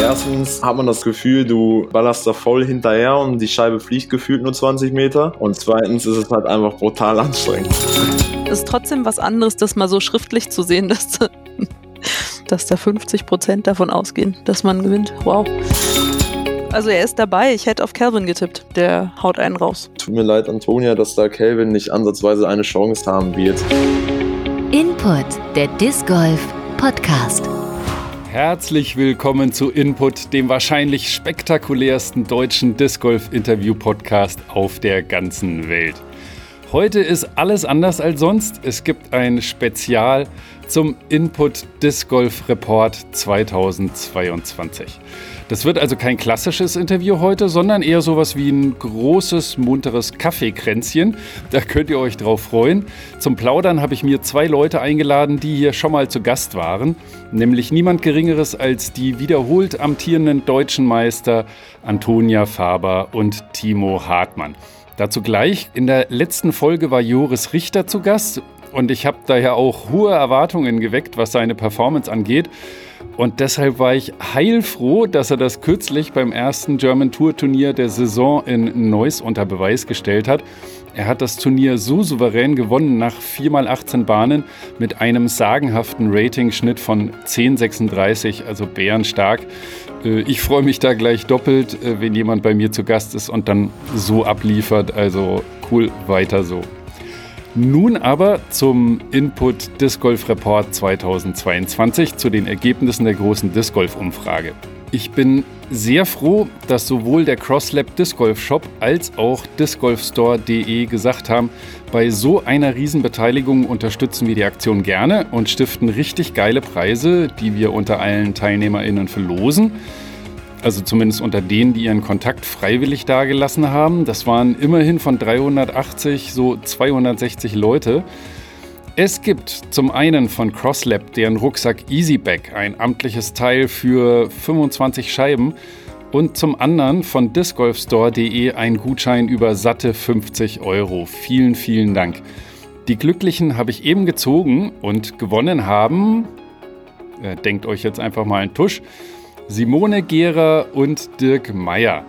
Erstens hat man das Gefühl, du ballerst da voll hinterher und die Scheibe fliegt gefühlt nur 20 Meter. Und zweitens ist es halt einfach brutal anstrengend. Es ist trotzdem was anderes, das mal so schriftlich zu sehen, dass, dass da 50 Prozent davon ausgehen, dass man gewinnt. Wow. Also er ist dabei. Ich hätte auf Calvin getippt. Der haut einen raus. Tut mir leid, Antonia, dass da Calvin nicht ansatzweise eine Chance haben wird. Input, der Disc Golf Podcast. Herzlich willkommen zu Input, dem wahrscheinlich spektakulärsten deutschen Disc Golf Interview Podcast auf der ganzen Welt. Heute ist alles anders als sonst. Es gibt ein Spezial zum Input Disc Golf Report 2022. Das wird also kein klassisches Interview heute, sondern eher sowas wie ein großes, munteres Kaffeekränzchen. Da könnt ihr euch drauf freuen. Zum Plaudern habe ich mir zwei Leute eingeladen, die hier schon mal zu Gast waren. Nämlich niemand Geringeres als die wiederholt amtierenden deutschen Meister Antonia Faber und Timo Hartmann. Dazu gleich. In der letzten Folge war Joris Richter zu Gast und ich habe daher auch hohe Erwartungen geweckt, was seine Performance angeht. Und deshalb war ich heilfroh, dass er das kürzlich beim ersten German Tour Turnier der Saison in Neuss unter Beweis gestellt hat. Er hat das Turnier so souverän gewonnen nach 4x18 Bahnen mit einem sagenhaften Rating-Schnitt von 10,36, also bärenstark. Äh, ich freue mich da gleich doppelt, äh, wenn jemand bei mir zu Gast ist und dann so abliefert. Also cool, weiter so. Nun aber zum Input Disc Golf Report 2022 zu den Ergebnissen der großen Disc Golf Umfrage. Ich bin sehr froh, dass sowohl der CrossLab Disc Golf Shop als auch discgolfstore.de gesagt haben, bei so einer Riesenbeteiligung unterstützen wir die Aktion gerne und stiften richtig geile Preise, die wir unter allen TeilnehmerInnen verlosen also zumindest unter denen, die ihren Kontakt freiwillig dagelassen haben. Das waren immerhin von 380 so 260 Leute. Es gibt zum einen von CrossLab deren Rucksack EasyBag, ein amtliches Teil für 25 Scheiben, und zum anderen von discgolfstore.de ein Gutschein über satte 50 Euro. Vielen, vielen Dank. Die Glücklichen habe ich eben gezogen und gewonnen haben, äh, denkt euch jetzt einfach mal einen Tusch, Simone Gehrer und Dirk Meyer.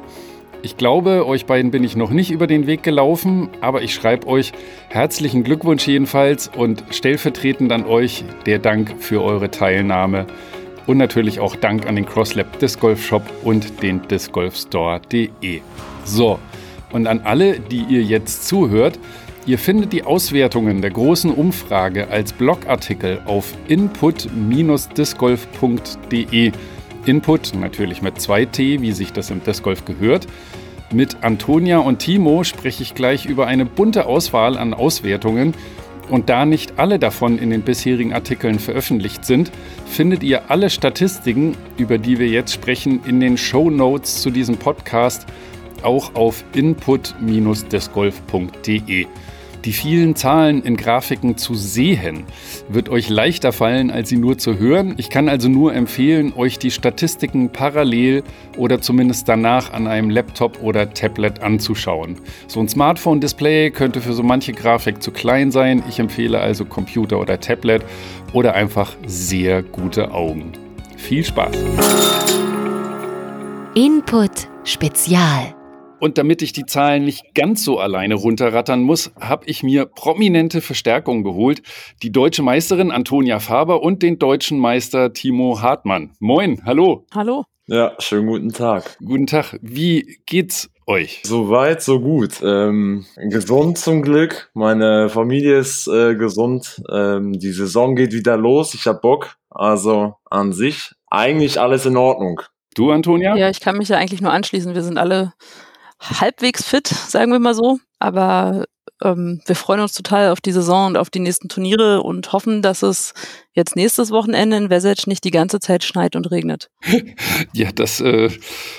Ich glaube, euch beiden bin ich noch nicht über den Weg gelaufen, aber ich schreibe euch herzlichen Glückwunsch jedenfalls und stellvertretend an euch der Dank für eure Teilnahme und natürlich auch Dank an den CrossLab Disc Golf Shop und den discgolfstore.de. So, und an alle, die ihr jetzt zuhört, ihr findet die Auswertungen der großen Umfrage als Blogartikel auf input-discgolf.de Input, natürlich mit 2T, wie sich das im Disc Golf gehört. Mit Antonia und Timo spreche ich gleich über eine bunte Auswahl an Auswertungen. Und da nicht alle davon in den bisherigen Artikeln veröffentlicht sind, findet ihr alle Statistiken, über die wir jetzt sprechen, in den Show Notes zu diesem Podcast, auch auf input-discgolf.de. Die vielen Zahlen in Grafiken zu sehen wird euch leichter fallen, als sie nur zu hören. Ich kann also nur empfehlen, euch die Statistiken parallel oder zumindest danach an einem Laptop oder Tablet anzuschauen. So ein Smartphone-Display könnte für so manche Grafik zu klein sein. Ich empfehle also Computer oder Tablet oder einfach sehr gute Augen. Viel Spaß! Input Spezial und damit ich die Zahlen nicht ganz so alleine runterrattern muss, habe ich mir prominente Verstärkung geholt. Die deutsche Meisterin Antonia Faber und den deutschen Meister Timo Hartmann. Moin, hallo. Hallo. Ja, schönen guten Tag. Guten Tag. Wie geht's euch? Soweit, so gut. Ähm, gesund zum Glück. Meine Familie ist äh, gesund. Ähm, die Saison geht wieder los. Ich hab Bock. Also an sich eigentlich alles in Ordnung. Du, Antonia? Ja, ich kann mich ja eigentlich nur anschließen. Wir sind alle halbwegs fit, sagen wir mal so. Aber ähm, wir freuen uns total auf die Saison und auf die nächsten Turniere und hoffen, dass es jetzt nächstes Wochenende in Wessex nicht die ganze Zeit schneit und regnet. ja, das äh,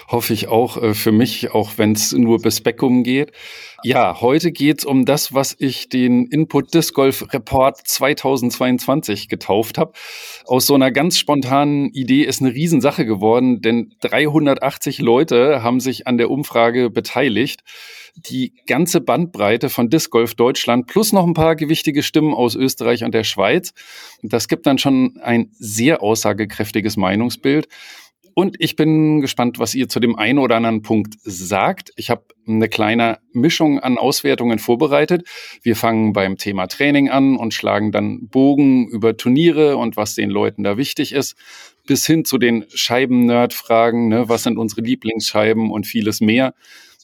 hoffe ich auch äh, für mich, auch wenn es nur bis Beckum geht. Ja, heute geht's um das, was ich den Input Disc Golf Report 2022 getauft habe. Aus so einer ganz spontanen Idee ist eine Riesensache geworden, denn 380 Leute haben sich an der Umfrage beteiligt die ganze Bandbreite von Disc Golf Deutschland plus noch ein paar gewichtige Stimmen aus Österreich und der Schweiz. Das gibt dann schon ein sehr aussagekräftiges Meinungsbild. Und ich bin gespannt, was ihr zu dem einen oder anderen Punkt sagt. Ich habe eine kleine Mischung an Auswertungen vorbereitet. Wir fangen beim Thema Training an und schlagen dann Bogen über Turniere und was den Leuten da wichtig ist, bis hin zu den Scheiben-Nerd-Fragen, ne? was sind unsere Lieblingsscheiben und vieles mehr.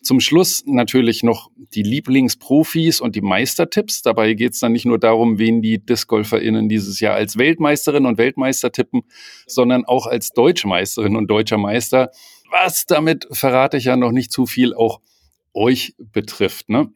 Zum Schluss natürlich noch die Lieblingsprofis und die Meistertipps. Dabei geht es dann nicht nur darum, wen die DiscgolferInnen dieses Jahr als Weltmeisterin und Weltmeister tippen, sondern auch als Deutsche Meisterin und Deutscher Meister. Was damit verrate ich ja noch nicht zu viel auch euch betrifft. Ne?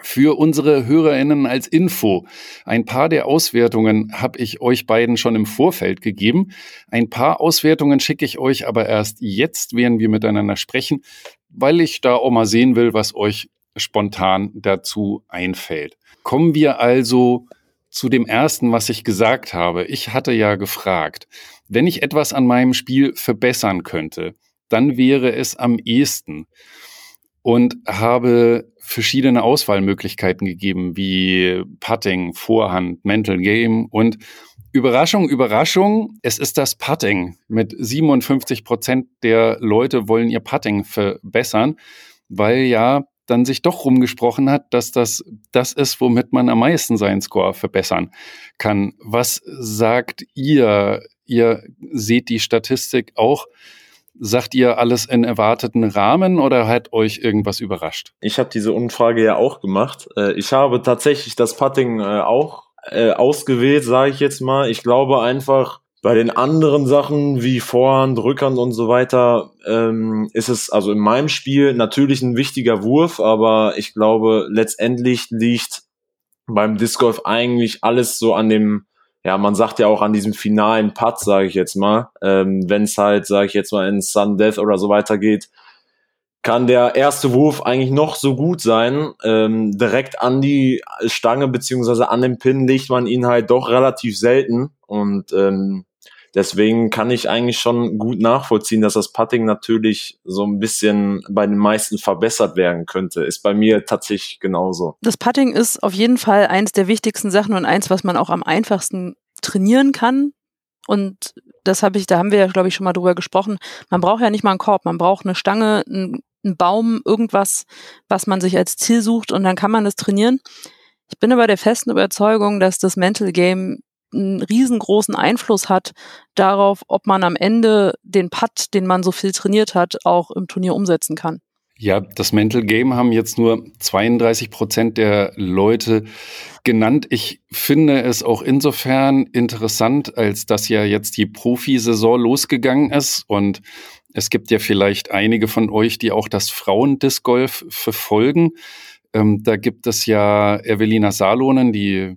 Für unsere HörerInnen als Info. Ein paar der Auswertungen habe ich euch beiden schon im Vorfeld gegeben. Ein paar Auswertungen schicke ich euch aber erst jetzt, während wir miteinander sprechen weil ich da auch mal sehen will, was euch spontan dazu einfällt. Kommen wir also zu dem ersten, was ich gesagt habe. Ich hatte ja gefragt, wenn ich etwas an meinem Spiel verbessern könnte, dann wäre es am ehesten und habe verschiedene Auswahlmöglichkeiten gegeben, wie Putting, Vorhand, Mental Game und Überraschung, Überraschung, es ist das Putting. Mit 57 Prozent der Leute wollen ihr Putting verbessern, weil ja dann sich doch rumgesprochen hat, dass das das ist, womit man am meisten seinen Score verbessern kann. Was sagt ihr? Ihr seht die Statistik auch. Sagt ihr alles in erwarteten Rahmen oder hat euch irgendwas überrascht? Ich habe diese Umfrage ja auch gemacht. Äh, ich habe tatsächlich das Putting äh, auch äh, ausgewählt, sage ich jetzt mal. Ich glaube einfach, bei den anderen Sachen wie Vorhand, Rückhand und so weiter ähm, ist es also in meinem Spiel natürlich ein wichtiger Wurf, aber ich glaube letztendlich liegt beim Disc Golf eigentlich alles so an dem, ja man sagt ja auch an diesem finalen Putt, sage ich jetzt mal, ähm, wenn es halt, sage ich jetzt mal in Sun Death oder so weitergeht, kann der erste Wurf eigentlich noch so gut sein. Ähm, direkt an die Stange beziehungsweise an den Pin legt man ihn halt doch relativ selten. Und ähm, deswegen kann ich eigentlich schon gut nachvollziehen, dass das Putting natürlich so ein bisschen bei den meisten verbessert werden könnte. Ist bei mir tatsächlich genauso. Das Putting ist auf jeden Fall eins der wichtigsten Sachen und eins, was man auch am einfachsten trainieren kann. Und das habe ich, da haben wir ja, glaube ich, schon mal drüber gesprochen. Man braucht ja nicht mal einen Korb, man braucht eine Stange, ein ein Baum, irgendwas, was man sich als Ziel sucht und dann kann man das trainieren. Ich bin aber der festen Überzeugung, dass das Mental Game einen riesengroßen Einfluss hat darauf, ob man am Ende den Putt, den man so viel trainiert hat, auch im Turnier umsetzen kann. Ja, das Mental Game haben jetzt nur 32 Prozent der Leute genannt. Ich finde es auch insofern interessant, als dass ja jetzt die Profisaison losgegangen ist und es gibt ja vielleicht einige von euch, die auch das Frauendisc Golf verfolgen. Ähm, da gibt es ja Evelina Salonen, die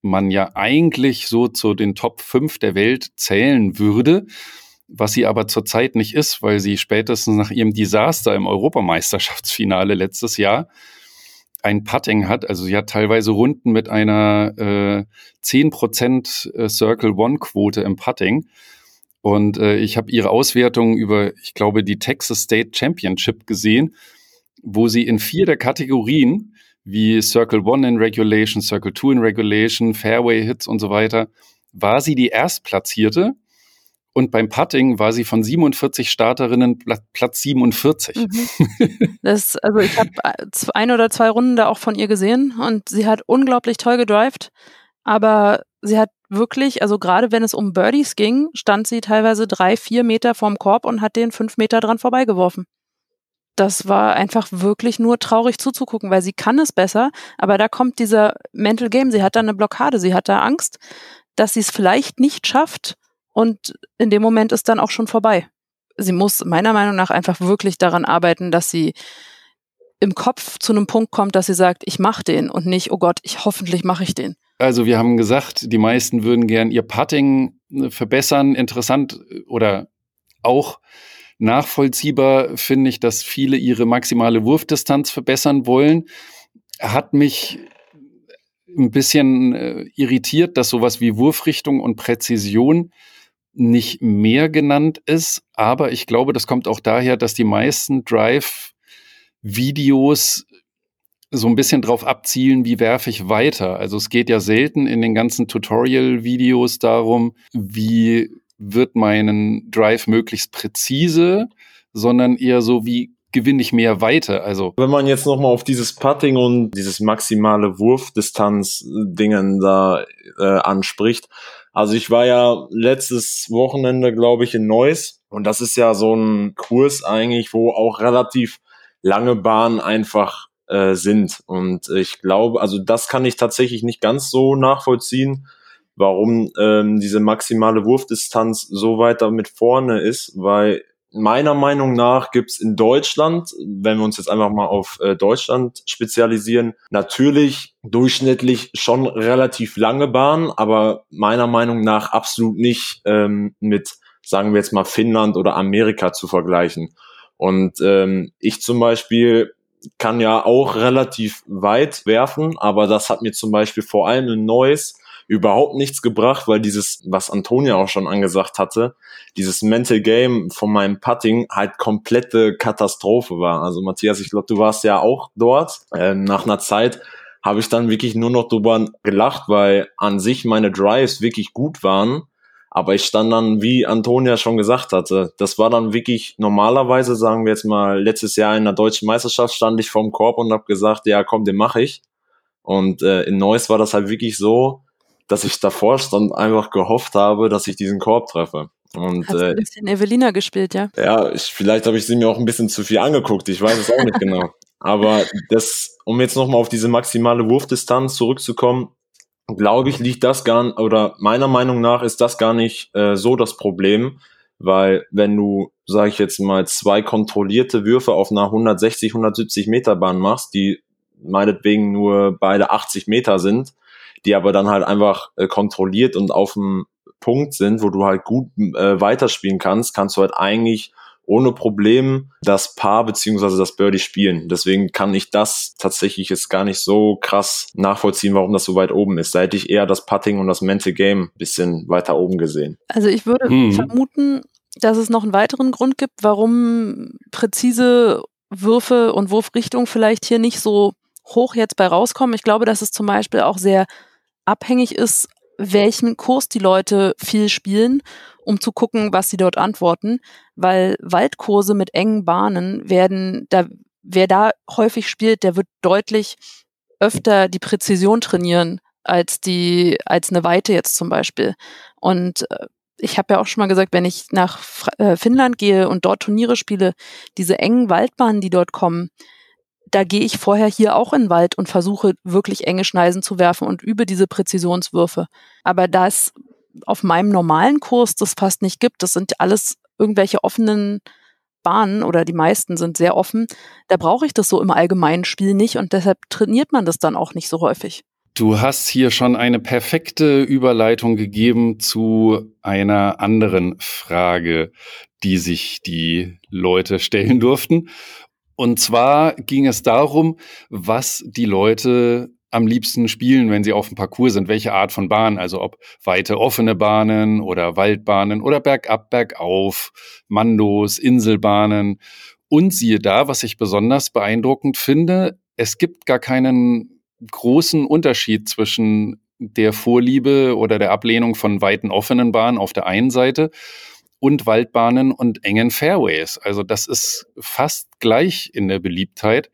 man ja eigentlich so zu den Top 5 der Welt zählen würde, was sie aber zurzeit nicht ist, weil sie spätestens nach ihrem Desaster im Europameisterschaftsfinale letztes Jahr ein Putting hat. Also sie hat teilweise Runden mit einer äh, 10% äh, Circle One Quote im Putting. Und äh, ich habe ihre Auswertung über, ich glaube, die Texas State Championship gesehen, wo sie in vier der Kategorien wie Circle One in Regulation, Circle Two in Regulation, Fairway Hits und so weiter, war sie die Erstplatzierte. Und beim Putting war sie von 47 Starterinnen Platz 47. Mhm. Das, also ich habe äh, ein oder zwei Runden da auch von ihr gesehen und sie hat unglaublich toll gedrived, aber sie hat wirklich, also gerade wenn es um Birdies ging, stand sie teilweise drei, vier Meter vorm Korb und hat den fünf Meter dran vorbeigeworfen. Das war einfach wirklich nur traurig zuzugucken, weil sie kann es besser, aber da kommt dieser Mental Game. Sie hat da eine Blockade, sie hat da Angst, dass sie es vielleicht nicht schafft und in dem Moment ist dann auch schon vorbei. Sie muss meiner Meinung nach einfach wirklich daran arbeiten, dass sie im Kopf zu einem Punkt kommt, dass sie sagt, ich mache den und nicht, oh Gott, ich hoffentlich mache ich den. Also wir haben gesagt, die meisten würden gern ihr Putting äh, verbessern. Interessant äh, oder auch nachvollziehbar finde ich, dass viele ihre maximale Wurfdistanz verbessern wollen. Hat mich ein bisschen äh, irritiert, dass sowas wie Wurfrichtung und Präzision nicht mehr genannt ist. Aber ich glaube, das kommt auch daher, dass die meisten Drive-Videos so ein bisschen drauf abzielen, wie werfe ich weiter. Also es geht ja selten in den ganzen Tutorial-Videos darum, wie wird meinen Drive möglichst präzise, sondern eher so, wie gewinne ich mehr Weite. Also wenn man jetzt nochmal auf dieses Putting und dieses maximale Wurfdistanz-Dingen da äh, anspricht. Also ich war ja letztes Wochenende, glaube ich, in Neuss und das ist ja so ein Kurs eigentlich, wo auch relativ lange Bahnen einfach äh, sind. Und ich glaube, also das kann ich tatsächlich nicht ganz so nachvollziehen, warum ähm, diese maximale Wurfdistanz so weit damit vorne ist, weil meiner Meinung nach gibt's in Deutschland, wenn wir uns jetzt einfach mal auf äh, Deutschland spezialisieren, natürlich durchschnittlich schon relativ lange Bahnen, aber meiner Meinung nach absolut nicht ähm, mit, sagen wir jetzt mal, Finnland oder Amerika zu vergleichen. Und ähm, ich zum Beispiel kann ja auch relativ weit werfen, aber das hat mir zum Beispiel vor allem in Neues überhaupt nichts gebracht, weil dieses, was Antonia auch schon angesagt hatte, dieses Mental Game von meinem Putting halt komplette Katastrophe war. Also Matthias, ich glaube, du warst ja auch dort. Ähm, nach einer Zeit habe ich dann wirklich nur noch drüber gelacht, weil an sich meine Drives wirklich gut waren. Aber ich stand dann, wie Antonia schon gesagt hatte, das war dann wirklich normalerweise, sagen wir jetzt mal, letztes Jahr in der deutschen Meisterschaft stand ich vorm Korb und habe gesagt, ja komm, den mache ich. Und äh, in Neuss war das halt wirklich so, dass ich davor stand einfach gehofft habe, dass ich diesen Korb treffe. Und, Hast äh, ein bisschen Evelina gespielt, ja? Ja, ich, vielleicht habe ich sie mir auch ein bisschen zu viel angeguckt. Ich weiß es auch nicht genau. Aber das, um jetzt nochmal auf diese maximale Wurfdistanz zurückzukommen, glaube ich, liegt das gar oder meiner Meinung nach ist das gar nicht äh, so das Problem, weil wenn du, sage ich jetzt mal, zwei kontrollierte Würfe auf einer 160, 170 Meter Bahn machst, die meinetwegen nur beide 80 Meter sind, die aber dann halt einfach äh, kontrolliert und auf dem Punkt sind, wo du halt gut äh, weiterspielen kannst, kannst du halt eigentlich ohne Problem das Paar beziehungsweise das Birdie spielen. Deswegen kann ich das tatsächlich jetzt gar nicht so krass nachvollziehen, warum das so weit oben ist. Da hätte ich eher das Putting und das Mental Game bisschen weiter oben gesehen. Also ich würde hm. vermuten, dass es noch einen weiteren Grund gibt, warum präzise Würfe und Wurfrichtung vielleicht hier nicht so hoch jetzt bei rauskommen. Ich glaube, dass es zum Beispiel auch sehr abhängig ist, welchen Kurs die Leute viel spielen, um zu gucken, was sie dort antworten, weil Waldkurse mit engen Bahnen werden, da, wer da häufig spielt, der wird deutlich öfter die Präzision trainieren als die, als eine Weite jetzt zum Beispiel. Und äh, ich habe ja auch schon mal gesagt, wenn ich nach äh, Finnland gehe und dort Turniere spiele, diese engen Waldbahnen, die dort kommen, da gehe ich vorher hier auch in den Wald und versuche wirklich enge Schneisen zu werfen und übe diese Präzisionswürfe. Aber da es auf meinem normalen Kurs das fast nicht gibt, das sind alles irgendwelche offenen Bahnen oder die meisten sind sehr offen, da brauche ich das so im allgemeinen Spiel nicht und deshalb trainiert man das dann auch nicht so häufig. Du hast hier schon eine perfekte Überleitung gegeben zu einer anderen Frage, die sich die Leute stellen durften. Und zwar ging es darum, was die Leute am liebsten spielen, wenn sie auf dem Parcours sind, welche Art von Bahn, also ob weite offene Bahnen oder Waldbahnen oder bergab, bergauf, Mandos, Inselbahnen. Und siehe da, was ich besonders beeindruckend finde, es gibt gar keinen großen Unterschied zwischen der Vorliebe oder der Ablehnung von weiten offenen Bahnen auf der einen Seite und Waldbahnen und engen Fairways. Also das ist fast gleich in der Beliebtheit.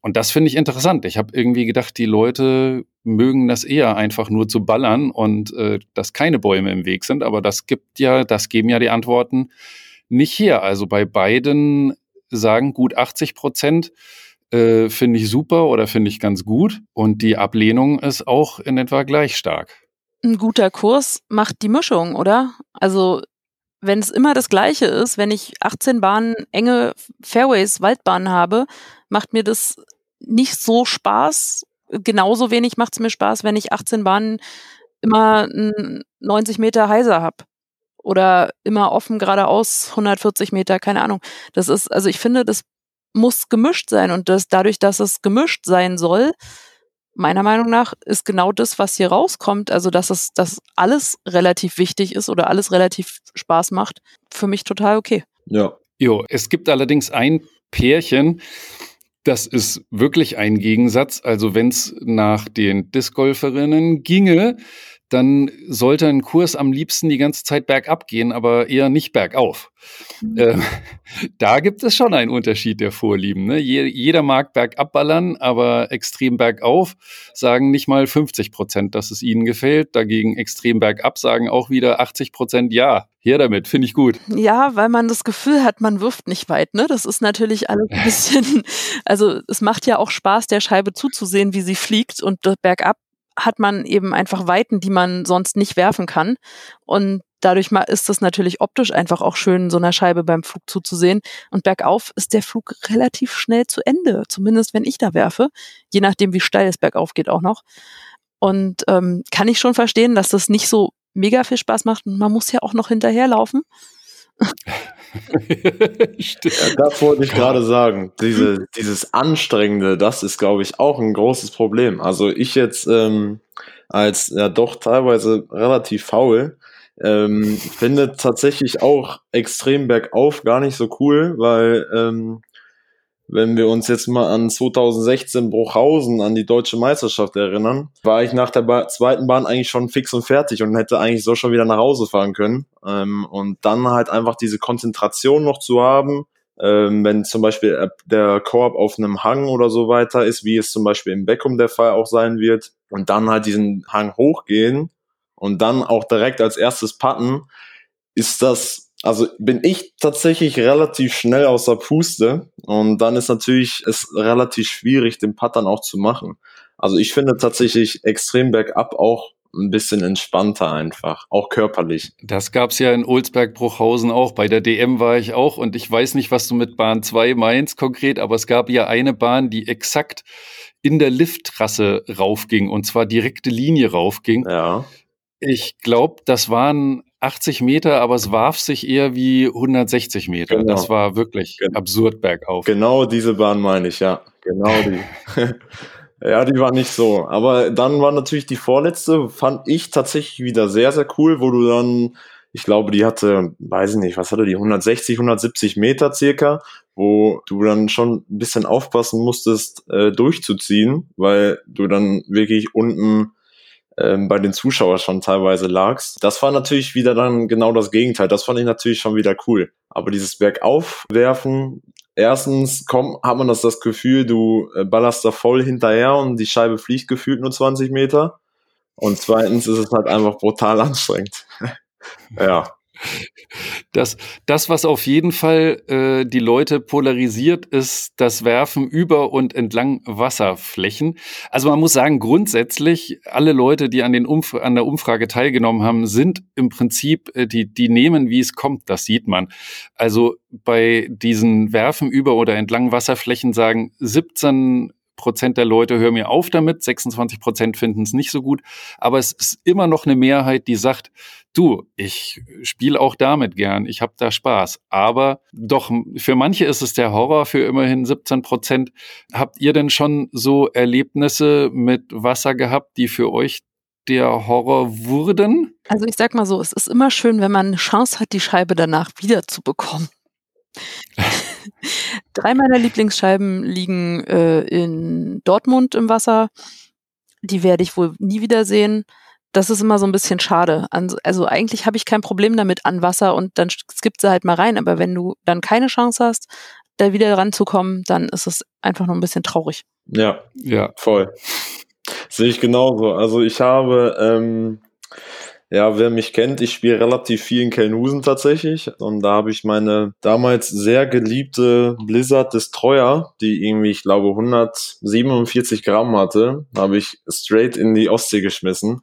Und das finde ich interessant. Ich habe irgendwie gedacht, die Leute mögen das eher einfach nur zu ballern und äh, dass keine Bäume im Weg sind. Aber das gibt ja, das geben ja die Antworten nicht her. Also bei beiden sagen gut 80 Prozent äh, finde ich super oder finde ich ganz gut. Und die Ablehnung ist auch in etwa gleich stark. Ein guter Kurs macht die Mischung, oder? Also wenn es immer das Gleiche ist, wenn ich 18 Bahnen, enge Fairways, Waldbahnen habe, macht mir das nicht so Spaß. Genauso wenig macht es mir Spaß, wenn ich 18 Bahnen immer 90 Meter heiser habe. Oder immer offen geradeaus 140 Meter, keine Ahnung. Das ist, also ich finde, das muss gemischt sein und das, dadurch, dass es gemischt sein soll, meiner Meinung nach ist genau das, was hier rauskommt, also dass es, dass alles relativ wichtig ist oder alles relativ Spaß macht, für mich total okay. Ja. Jo, es gibt allerdings ein Pärchen, das ist wirklich ein Gegensatz. Also wenn es nach den Discgolferinnen ginge, dann sollte ein Kurs am liebsten die ganze Zeit bergab gehen, aber eher nicht bergauf. Mhm. Ähm, da gibt es schon einen Unterschied der Vorlieben. Ne? jeder mag bergab ballern, aber extrem bergauf sagen nicht mal 50 Prozent, dass es ihnen gefällt. Dagegen extrem bergab sagen auch wieder 80 Prozent ja. Her damit, finde ich gut. Ja, weil man das Gefühl hat, man wirft nicht weit. Ne? Das ist natürlich alles ein bisschen, also es macht ja auch Spaß, der Scheibe zuzusehen, wie sie fliegt und bergab hat man eben einfach Weiten, die man sonst nicht werfen kann. Und dadurch ist es natürlich optisch einfach auch schön, so einer Scheibe beim Flug zuzusehen. Und bergauf ist der Flug relativ schnell zu Ende, zumindest wenn ich da werfe, je nachdem, wie steil es bergauf geht auch noch. Und ähm, kann ich schon verstehen, dass das nicht so mega viel Spaß macht. Und man muss ja auch noch hinterherlaufen. ja, das wollte ich gerade sagen. Diese, dieses Anstrengende, das ist, glaube ich, auch ein großes Problem. Also ich jetzt ähm, als ja doch teilweise relativ faul, ähm, finde tatsächlich auch extrem bergauf gar nicht so cool, weil ähm, wenn wir uns jetzt mal an 2016 Bruchhausen, an die deutsche Meisterschaft erinnern, war ich nach der ba zweiten Bahn eigentlich schon fix und fertig und hätte eigentlich so schon wieder nach Hause fahren können. Ähm, und dann halt einfach diese Konzentration noch zu haben, ähm, wenn zum Beispiel der Korb auf einem Hang oder so weiter ist, wie es zum Beispiel im Beckum der Fall auch sein wird, und dann halt diesen Hang hochgehen und dann auch direkt als erstes putten, ist das also bin ich tatsächlich relativ schnell aus der Puste und dann ist natürlich es relativ schwierig, den Putt dann auch zu machen. Also ich finde tatsächlich extrem bergab auch ein bisschen entspannter einfach, auch körperlich. Das gab's ja in Olsberg-Bruchhausen auch. Bei der DM war ich auch und ich weiß nicht, was du mit Bahn 2 meinst konkret, aber es gab ja eine Bahn, die exakt in der Lifttrasse raufging und zwar direkte Linie raufging. Ja. Ich glaube, das waren 80 Meter, aber es warf sich eher wie 160 Meter. Genau. Das war wirklich Gen absurd bergauf. Genau diese Bahn meine ich, ja. Genau die. ja, die war nicht so. Aber dann war natürlich die vorletzte, fand ich tatsächlich wieder sehr, sehr cool, wo du dann, ich glaube, die hatte, weiß ich nicht, was hatte die, 160, 170 Meter circa, wo du dann schon ein bisschen aufpassen musstest, äh, durchzuziehen, weil du dann wirklich unten ähm, bei den Zuschauern schon teilweise lagst. Das war natürlich wieder dann genau das Gegenteil. Das fand ich natürlich schon wieder cool. Aber dieses Bergaufwerfen, erstens komm, hat man das, das Gefühl, du äh, ballerst da voll hinterher und die Scheibe fliegt gefühlt nur 20 Meter. Und zweitens ist es halt einfach brutal anstrengend. ja. Das, das, was auf jeden Fall äh, die Leute polarisiert, ist das Werfen über und entlang Wasserflächen. Also man muss sagen, grundsätzlich, alle Leute, die an, den Umf an der Umfrage teilgenommen haben, sind im Prinzip, äh, die, die nehmen, wie es kommt, das sieht man. Also bei diesen Werfen über oder entlang Wasserflächen sagen 17 Prozent der Leute hören mir auf damit, 26 Prozent finden es nicht so gut, aber es ist immer noch eine Mehrheit, die sagt, du, ich spiele auch damit gern, ich habe da Spaß. Aber doch, für manche ist es der Horror, für immerhin 17 Prozent. Habt ihr denn schon so Erlebnisse mit Wasser gehabt, die für euch der Horror wurden? Also ich sag mal so, es ist immer schön, wenn man eine Chance hat, die Scheibe danach wiederzubekommen. Drei meiner Lieblingsscheiben liegen äh, in Dortmund im Wasser. Die werde ich wohl nie wiedersehen. Das ist immer so ein bisschen schade. Also eigentlich habe ich kein Problem damit an Wasser und dann skippt sie halt mal rein. Aber wenn du dann keine Chance hast, da wieder ranzukommen, dann ist es einfach nur ein bisschen traurig. Ja, ja, voll. Sehe ich genauso. Also ich habe ähm, ja, wer mich kennt, ich spiele relativ viel in Kelnhusen tatsächlich. Und da habe ich meine damals sehr geliebte Blizzard Destroyer, die irgendwie, ich glaube, 147 Gramm hatte, habe ich straight in die Ostsee geschmissen.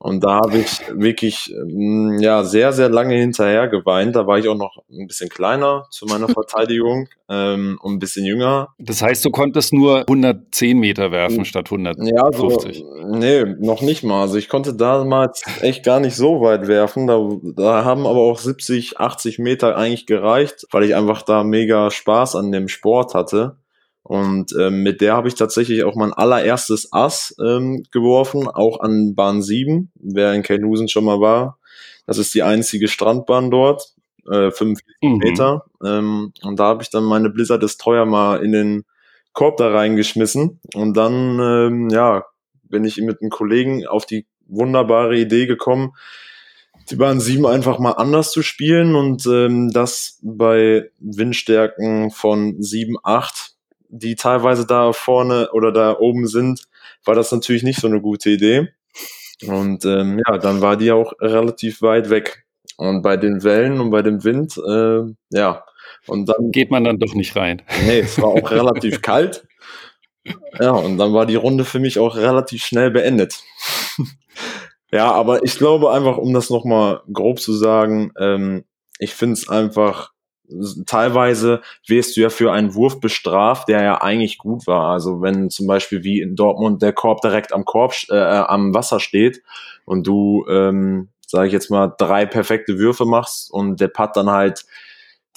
Und da habe ich wirklich mm, ja sehr, sehr lange hinterher geweint. Da war ich auch noch ein bisschen kleiner zu meiner Verteidigung ähm, und ein bisschen jünger. Das heißt, du konntest nur 110 Meter werfen statt 150? Ja, so, nee, noch nicht mal. Also ich konnte damals echt gar nicht so weit werfen. Da, da haben aber auch 70, 80 Meter eigentlich gereicht, weil ich einfach da mega Spaß an dem Sport hatte. Und ähm, mit der habe ich tatsächlich auch mein allererstes Ass ähm, geworfen, auch an Bahn 7, wer in Kelnusen schon mal war. Das ist die einzige Strandbahn dort, äh, 45 mhm. Meter. Ähm, und da habe ich dann meine Blizzard Destroyer mal in den Korb da reingeschmissen. Und dann, ähm, ja, bin ich mit einem Kollegen auf die wunderbare Idee gekommen, die Bahn 7 einfach mal anders zu spielen und ähm, das bei Windstärken von 7, 8, die teilweise da vorne oder da oben sind, war das natürlich nicht so eine gute Idee. Und ähm, ja, dann war die auch relativ weit weg. Und bei den Wellen und bei dem Wind, äh, ja, und dann geht man dann doch nicht rein. Nee, es war auch relativ kalt. Ja, und dann war die Runde für mich auch relativ schnell beendet. ja, aber ich glaube einfach, um das nochmal grob zu sagen, ähm, ich finde es einfach, teilweise wirst du ja für einen Wurf bestraft, der ja eigentlich gut war. Also wenn zum Beispiel wie in Dortmund der Korb direkt am Korb, äh, am Wasser steht und du, ähm, sage ich jetzt mal, drei perfekte Würfe machst und der Putt dann halt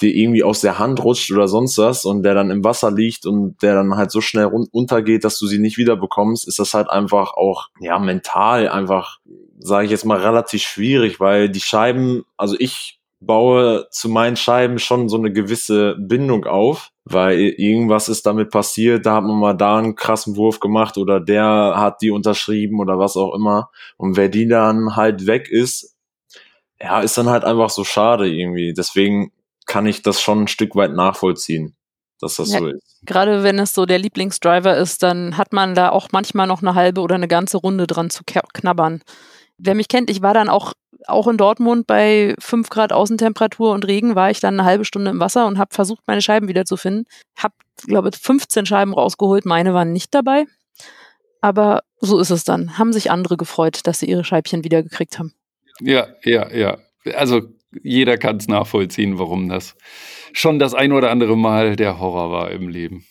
dir irgendwie aus der Hand rutscht oder sonst was und der dann im Wasser liegt und der dann halt so schnell untergeht, dass du sie nicht wieder bekommst, ist das halt einfach auch, ja, mental einfach, sage ich jetzt mal, relativ schwierig, weil die Scheiben, also ich baue zu meinen Scheiben schon so eine gewisse Bindung auf, weil irgendwas ist damit passiert, da hat man mal da einen krassen Wurf gemacht oder der hat die unterschrieben oder was auch immer. Und wer die dann halt weg ist, ja, ist dann halt einfach so schade irgendwie. Deswegen kann ich das schon ein Stück weit nachvollziehen, dass das ja, so ist. Gerade wenn es so der Lieblingsdriver ist, dann hat man da auch manchmal noch eine halbe oder eine ganze Runde dran zu knabbern. Wer mich kennt, ich war dann auch, auch in Dortmund bei 5 Grad Außentemperatur und Regen, war ich dann eine halbe Stunde im Wasser und habe versucht, meine Scheiben wiederzufinden. Hab, glaube ich, 15 Scheiben rausgeholt, meine waren nicht dabei. Aber so ist es dann. Haben sich andere gefreut, dass sie ihre Scheibchen wiedergekriegt haben. Ja, ja, ja. Also jeder kann es nachvollziehen, warum das schon das ein oder andere Mal der Horror war im Leben.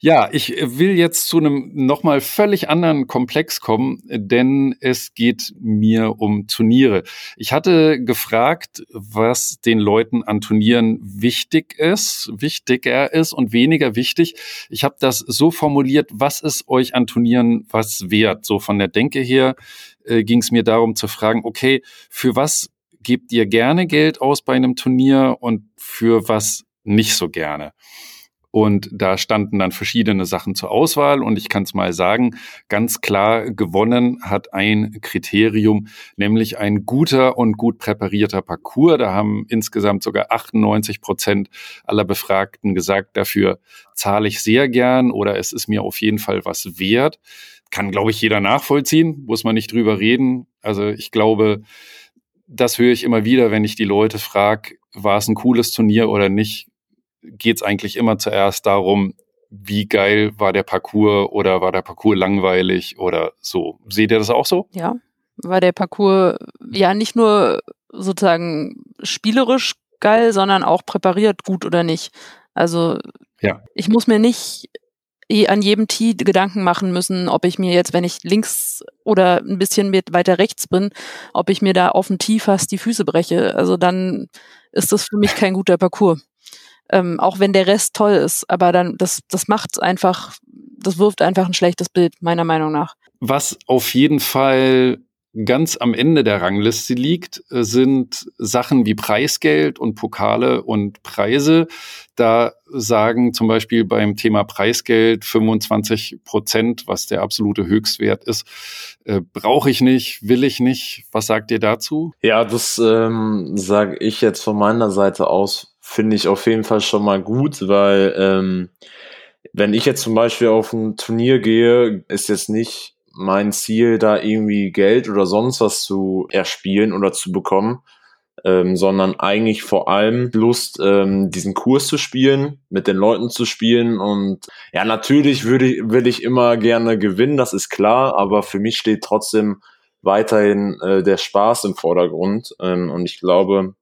Ja, ich will jetzt zu einem nochmal völlig anderen Komplex kommen, denn es geht mir um Turniere. Ich hatte gefragt, was den Leuten an Turnieren wichtig ist, wichtiger ist und weniger wichtig. Ich habe das so formuliert, was ist euch an Turnieren was wert? So von der Denke her äh, ging es mir darum zu fragen, okay, für was gebt ihr gerne Geld aus bei einem Turnier und für was nicht so gerne? Und da standen dann verschiedene Sachen zur Auswahl. Und ich kann es mal sagen, ganz klar gewonnen hat ein Kriterium, nämlich ein guter und gut präparierter Parcours. Da haben insgesamt sogar 98 Prozent aller Befragten gesagt, dafür zahle ich sehr gern oder es ist mir auf jeden Fall was wert. Kann, glaube ich, jeder nachvollziehen, muss man nicht drüber reden. Also ich glaube, das höre ich immer wieder, wenn ich die Leute frage, war es ein cooles Turnier oder nicht, geht es eigentlich immer zuerst darum, wie geil war der Parcours oder war der Parcours langweilig oder so. Seht ihr das auch so? Ja, war der Parcours ja nicht nur sozusagen spielerisch geil, sondern auch präpariert gut oder nicht. Also ja. ich muss mir nicht an jedem Tee Gedanken machen müssen, ob ich mir jetzt, wenn ich links oder ein bisschen weiter rechts bin, ob ich mir da auf dem Tee fast die Füße breche. Also dann ist das für mich kein guter Parcours. Ähm, auch wenn der Rest toll ist, aber dann, das, das macht einfach, das wirft einfach ein schlechtes Bild, meiner Meinung nach. Was auf jeden Fall ganz am Ende der Rangliste liegt, äh, sind Sachen wie Preisgeld und Pokale und Preise. Da sagen zum Beispiel beim Thema Preisgeld 25 Prozent, was der absolute Höchstwert ist, äh, brauche ich nicht, will ich nicht. Was sagt ihr dazu? Ja, das ähm, sage ich jetzt von meiner Seite aus, finde ich auf jeden Fall schon mal gut, weil ähm, wenn ich jetzt zum Beispiel auf ein Turnier gehe, ist jetzt nicht mein Ziel, da irgendwie Geld oder sonst was zu erspielen oder zu bekommen, ähm, sondern eigentlich vor allem Lust, ähm, diesen Kurs zu spielen, mit den Leuten zu spielen. Und ja, natürlich würde ich, will ich immer gerne gewinnen, das ist klar, aber für mich steht trotzdem weiterhin äh, der Spaß im Vordergrund. Ähm, und ich glaube,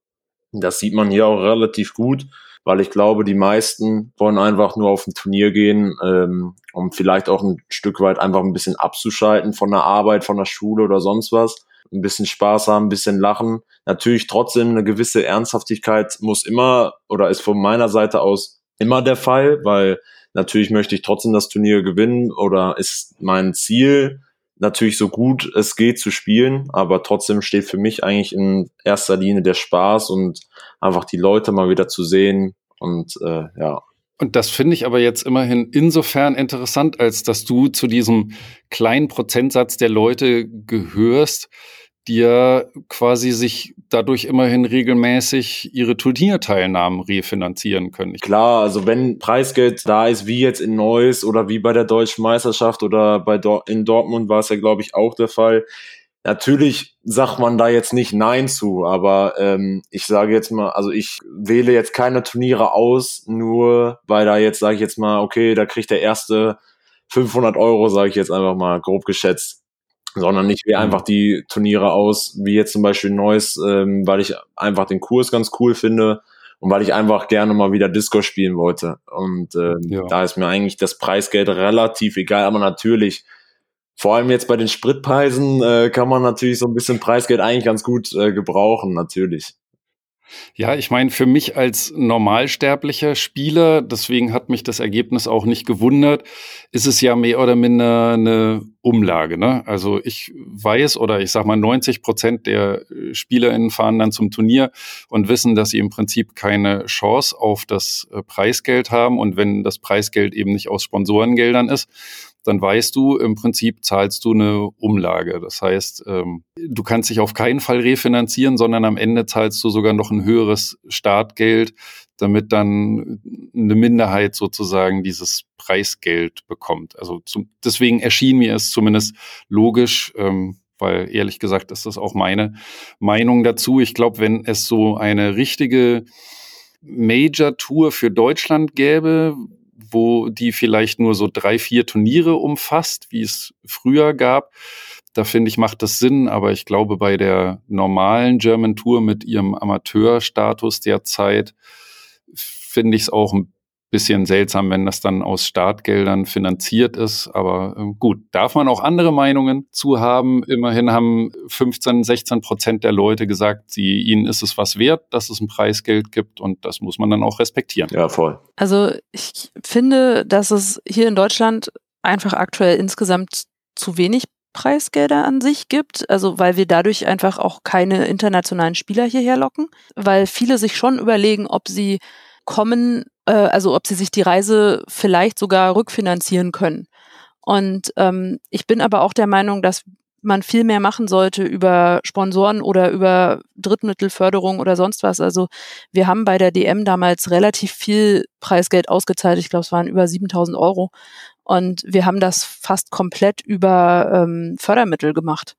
das sieht man hier auch relativ gut weil ich glaube, die meisten wollen einfach nur auf ein Turnier gehen, ähm, um vielleicht auch ein Stück weit einfach ein bisschen abzuschalten von der Arbeit, von der Schule oder sonst was. Ein bisschen Spaß haben, ein bisschen lachen. Natürlich trotzdem eine gewisse Ernsthaftigkeit muss immer oder ist von meiner Seite aus immer der Fall, weil natürlich möchte ich trotzdem das Turnier gewinnen oder ist mein Ziel, natürlich so gut es geht zu spielen, aber trotzdem steht für mich eigentlich in erster Linie der Spaß und einfach die Leute mal wieder zu sehen und äh, ja, Und das finde ich aber jetzt immerhin insofern interessant, als dass du zu diesem kleinen Prozentsatz der Leute gehörst, die ja quasi sich dadurch immerhin regelmäßig ihre Turnierteilnahmen refinanzieren können. Klar, also wenn Preisgeld da ist, wie jetzt in Neuss oder wie bei der Deutschen Meisterschaft oder bei Dor in Dortmund war es ja, glaube ich, auch der Fall. Natürlich sagt man da jetzt nicht Nein zu, aber ähm, ich sage jetzt mal, also ich wähle jetzt keine Turniere aus, nur weil da jetzt, sage ich jetzt mal, okay, da kriegt der erste 500 Euro, sage ich jetzt einfach mal grob geschätzt sondern ich wähle mhm. einfach die Turniere aus, wie jetzt zum Beispiel Neues, ähm, weil ich einfach den Kurs ganz cool finde und weil ich einfach gerne mal wieder Disco spielen wollte. Und ähm, ja. da ist mir eigentlich das Preisgeld relativ egal, aber natürlich, vor allem jetzt bei den Spritpreisen, äh, kann man natürlich so ein bisschen Preisgeld eigentlich ganz gut äh, gebrauchen, natürlich. Ja, ich meine, für mich als normalsterblicher Spieler, deswegen hat mich das Ergebnis auch nicht gewundert, ist es ja mehr oder minder eine Umlage. Ne? Also ich weiß oder ich sage mal 90 Prozent der SpielerInnen fahren dann zum Turnier und wissen, dass sie im Prinzip keine Chance auf das äh, Preisgeld haben. Und wenn das Preisgeld eben nicht aus Sponsorengeldern ist, dann weißt du, im Prinzip zahlst du eine Umlage. Das heißt, ähm, du kannst dich auf keinen Fall refinanzieren, sondern am Ende zahlst du sogar noch ein höheres Startgeld, damit dann eine Minderheit sozusagen dieses Preisgeld bekommt. Also zum, deswegen erschien mir es zumindest logisch, ähm, weil ehrlich gesagt ist das auch meine Meinung dazu. Ich glaube, wenn es so eine richtige Major-Tour für Deutschland gäbe, wo die vielleicht nur so drei, vier Turniere umfasst, wie es früher gab. Da finde ich, macht das Sinn, aber ich glaube, bei der normalen German Tour mit ihrem Amateurstatus derzeit finde ich es auch ein bisschen seltsam, wenn das dann aus Startgeldern finanziert ist. Aber äh, gut, darf man auch andere Meinungen zu haben. Immerhin haben 15, 16 Prozent der Leute gesagt, sie, ihnen ist es was wert, dass es ein Preisgeld gibt und das muss man dann auch respektieren. Ja, voll. Also ich finde, dass es hier in Deutschland einfach aktuell insgesamt zu wenig Preisgelder an sich gibt, also weil wir dadurch einfach auch keine internationalen Spieler hierher locken, weil viele sich schon überlegen, ob sie kommen, äh, also ob sie sich die Reise vielleicht sogar rückfinanzieren können. Und ähm, ich bin aber auch der Meinung, dass man viel mehr machen sollte über Sponsoren oder über Drittmittelförderung oder sonst was. Also wir haben bei der DM damals relativ viel Preisgeld ausgezahlt. Ich glaube, es waren über 7000 Euro. Und wir haben das fast komplett über ähm, Fördermittel gemacht.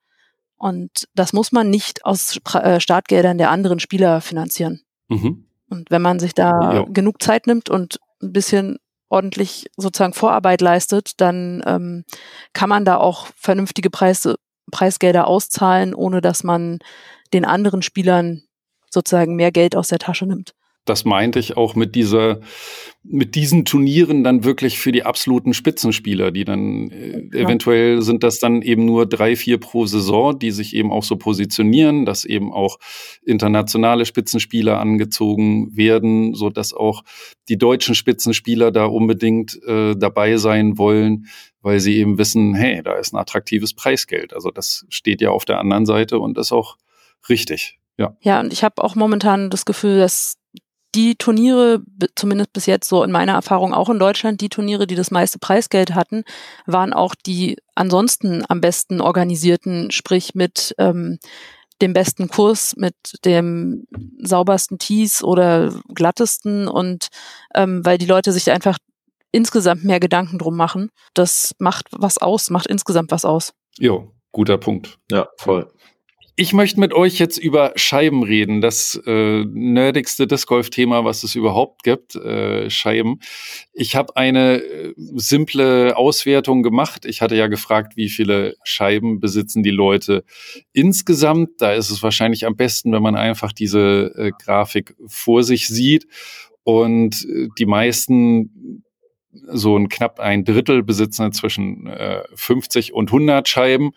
Und das muss man nicht aus äh, Startgeldern der anderen Spieler finanzieren. Mhm. Und wenn man sich da ja. genug Zeit nimmt und ein bisschen ordentlich sozusagen Vorarbeit leistet, dann ähm, kann man da auch vernünftige Preise, Preisgelder auszahlen, ohne dass man den anderen Spielern sozusagen mehr Geld aus der Tasche nimmt das meinte ich auch mit dieser, mit diesen Turnieren dann wirklich für die absoluten Spitzenspieler, die dann äh, eventuell sind das dann eben nur drei, vier pro Saison, die sich eben auch so positionieren, dass eben auch internationale Spitzenspieler angezogen werden, so dass auch die deutschen Spitzenspieler da unbedingt äh, dabei sein wollen, weil sie eben wissen, hey, da ist ein attraktives Preisgeld. Also das steht ja auf der anderen Seite und ist auch richtig. Ja. ja, und ich habe auch momentan das Gefühl, dass die Turniere, zumindest bis jetzt so in meiner Erfahrung auch in Deutschland, die Turniere, die das meiste Preisgeld hatten, waren auch die ansonsten am besten organisierten, sprich mit ähm, dem besten Kurs, mit dem saubersten Tees oder glattesten und ähm, weil die Leute sich einfach insgesamt mehr Gedanken drum machen. Das macht was aus, macht insgesamt was aus. Jo, guter Punkt. Ja, voll. Ich möchte mit euch jetzt über Scheiben reden, das äh, nerdigste Disc Golf Thema, was es überhaupt gibt, äh, Scheiben. Ich habe eine äh, simple Auswertung gemacht. Ich hatte ja gefragt, wie viele Scheiben besitzen die Leute insgesamt. Da ist es wahrscheinlich am besten, wenn man einfach diese äh, Grafik vor sich sieht. Und äh, die meisten so ein knapp ein Drittel besitzen zwischen äh, 50 und 100 Scheiben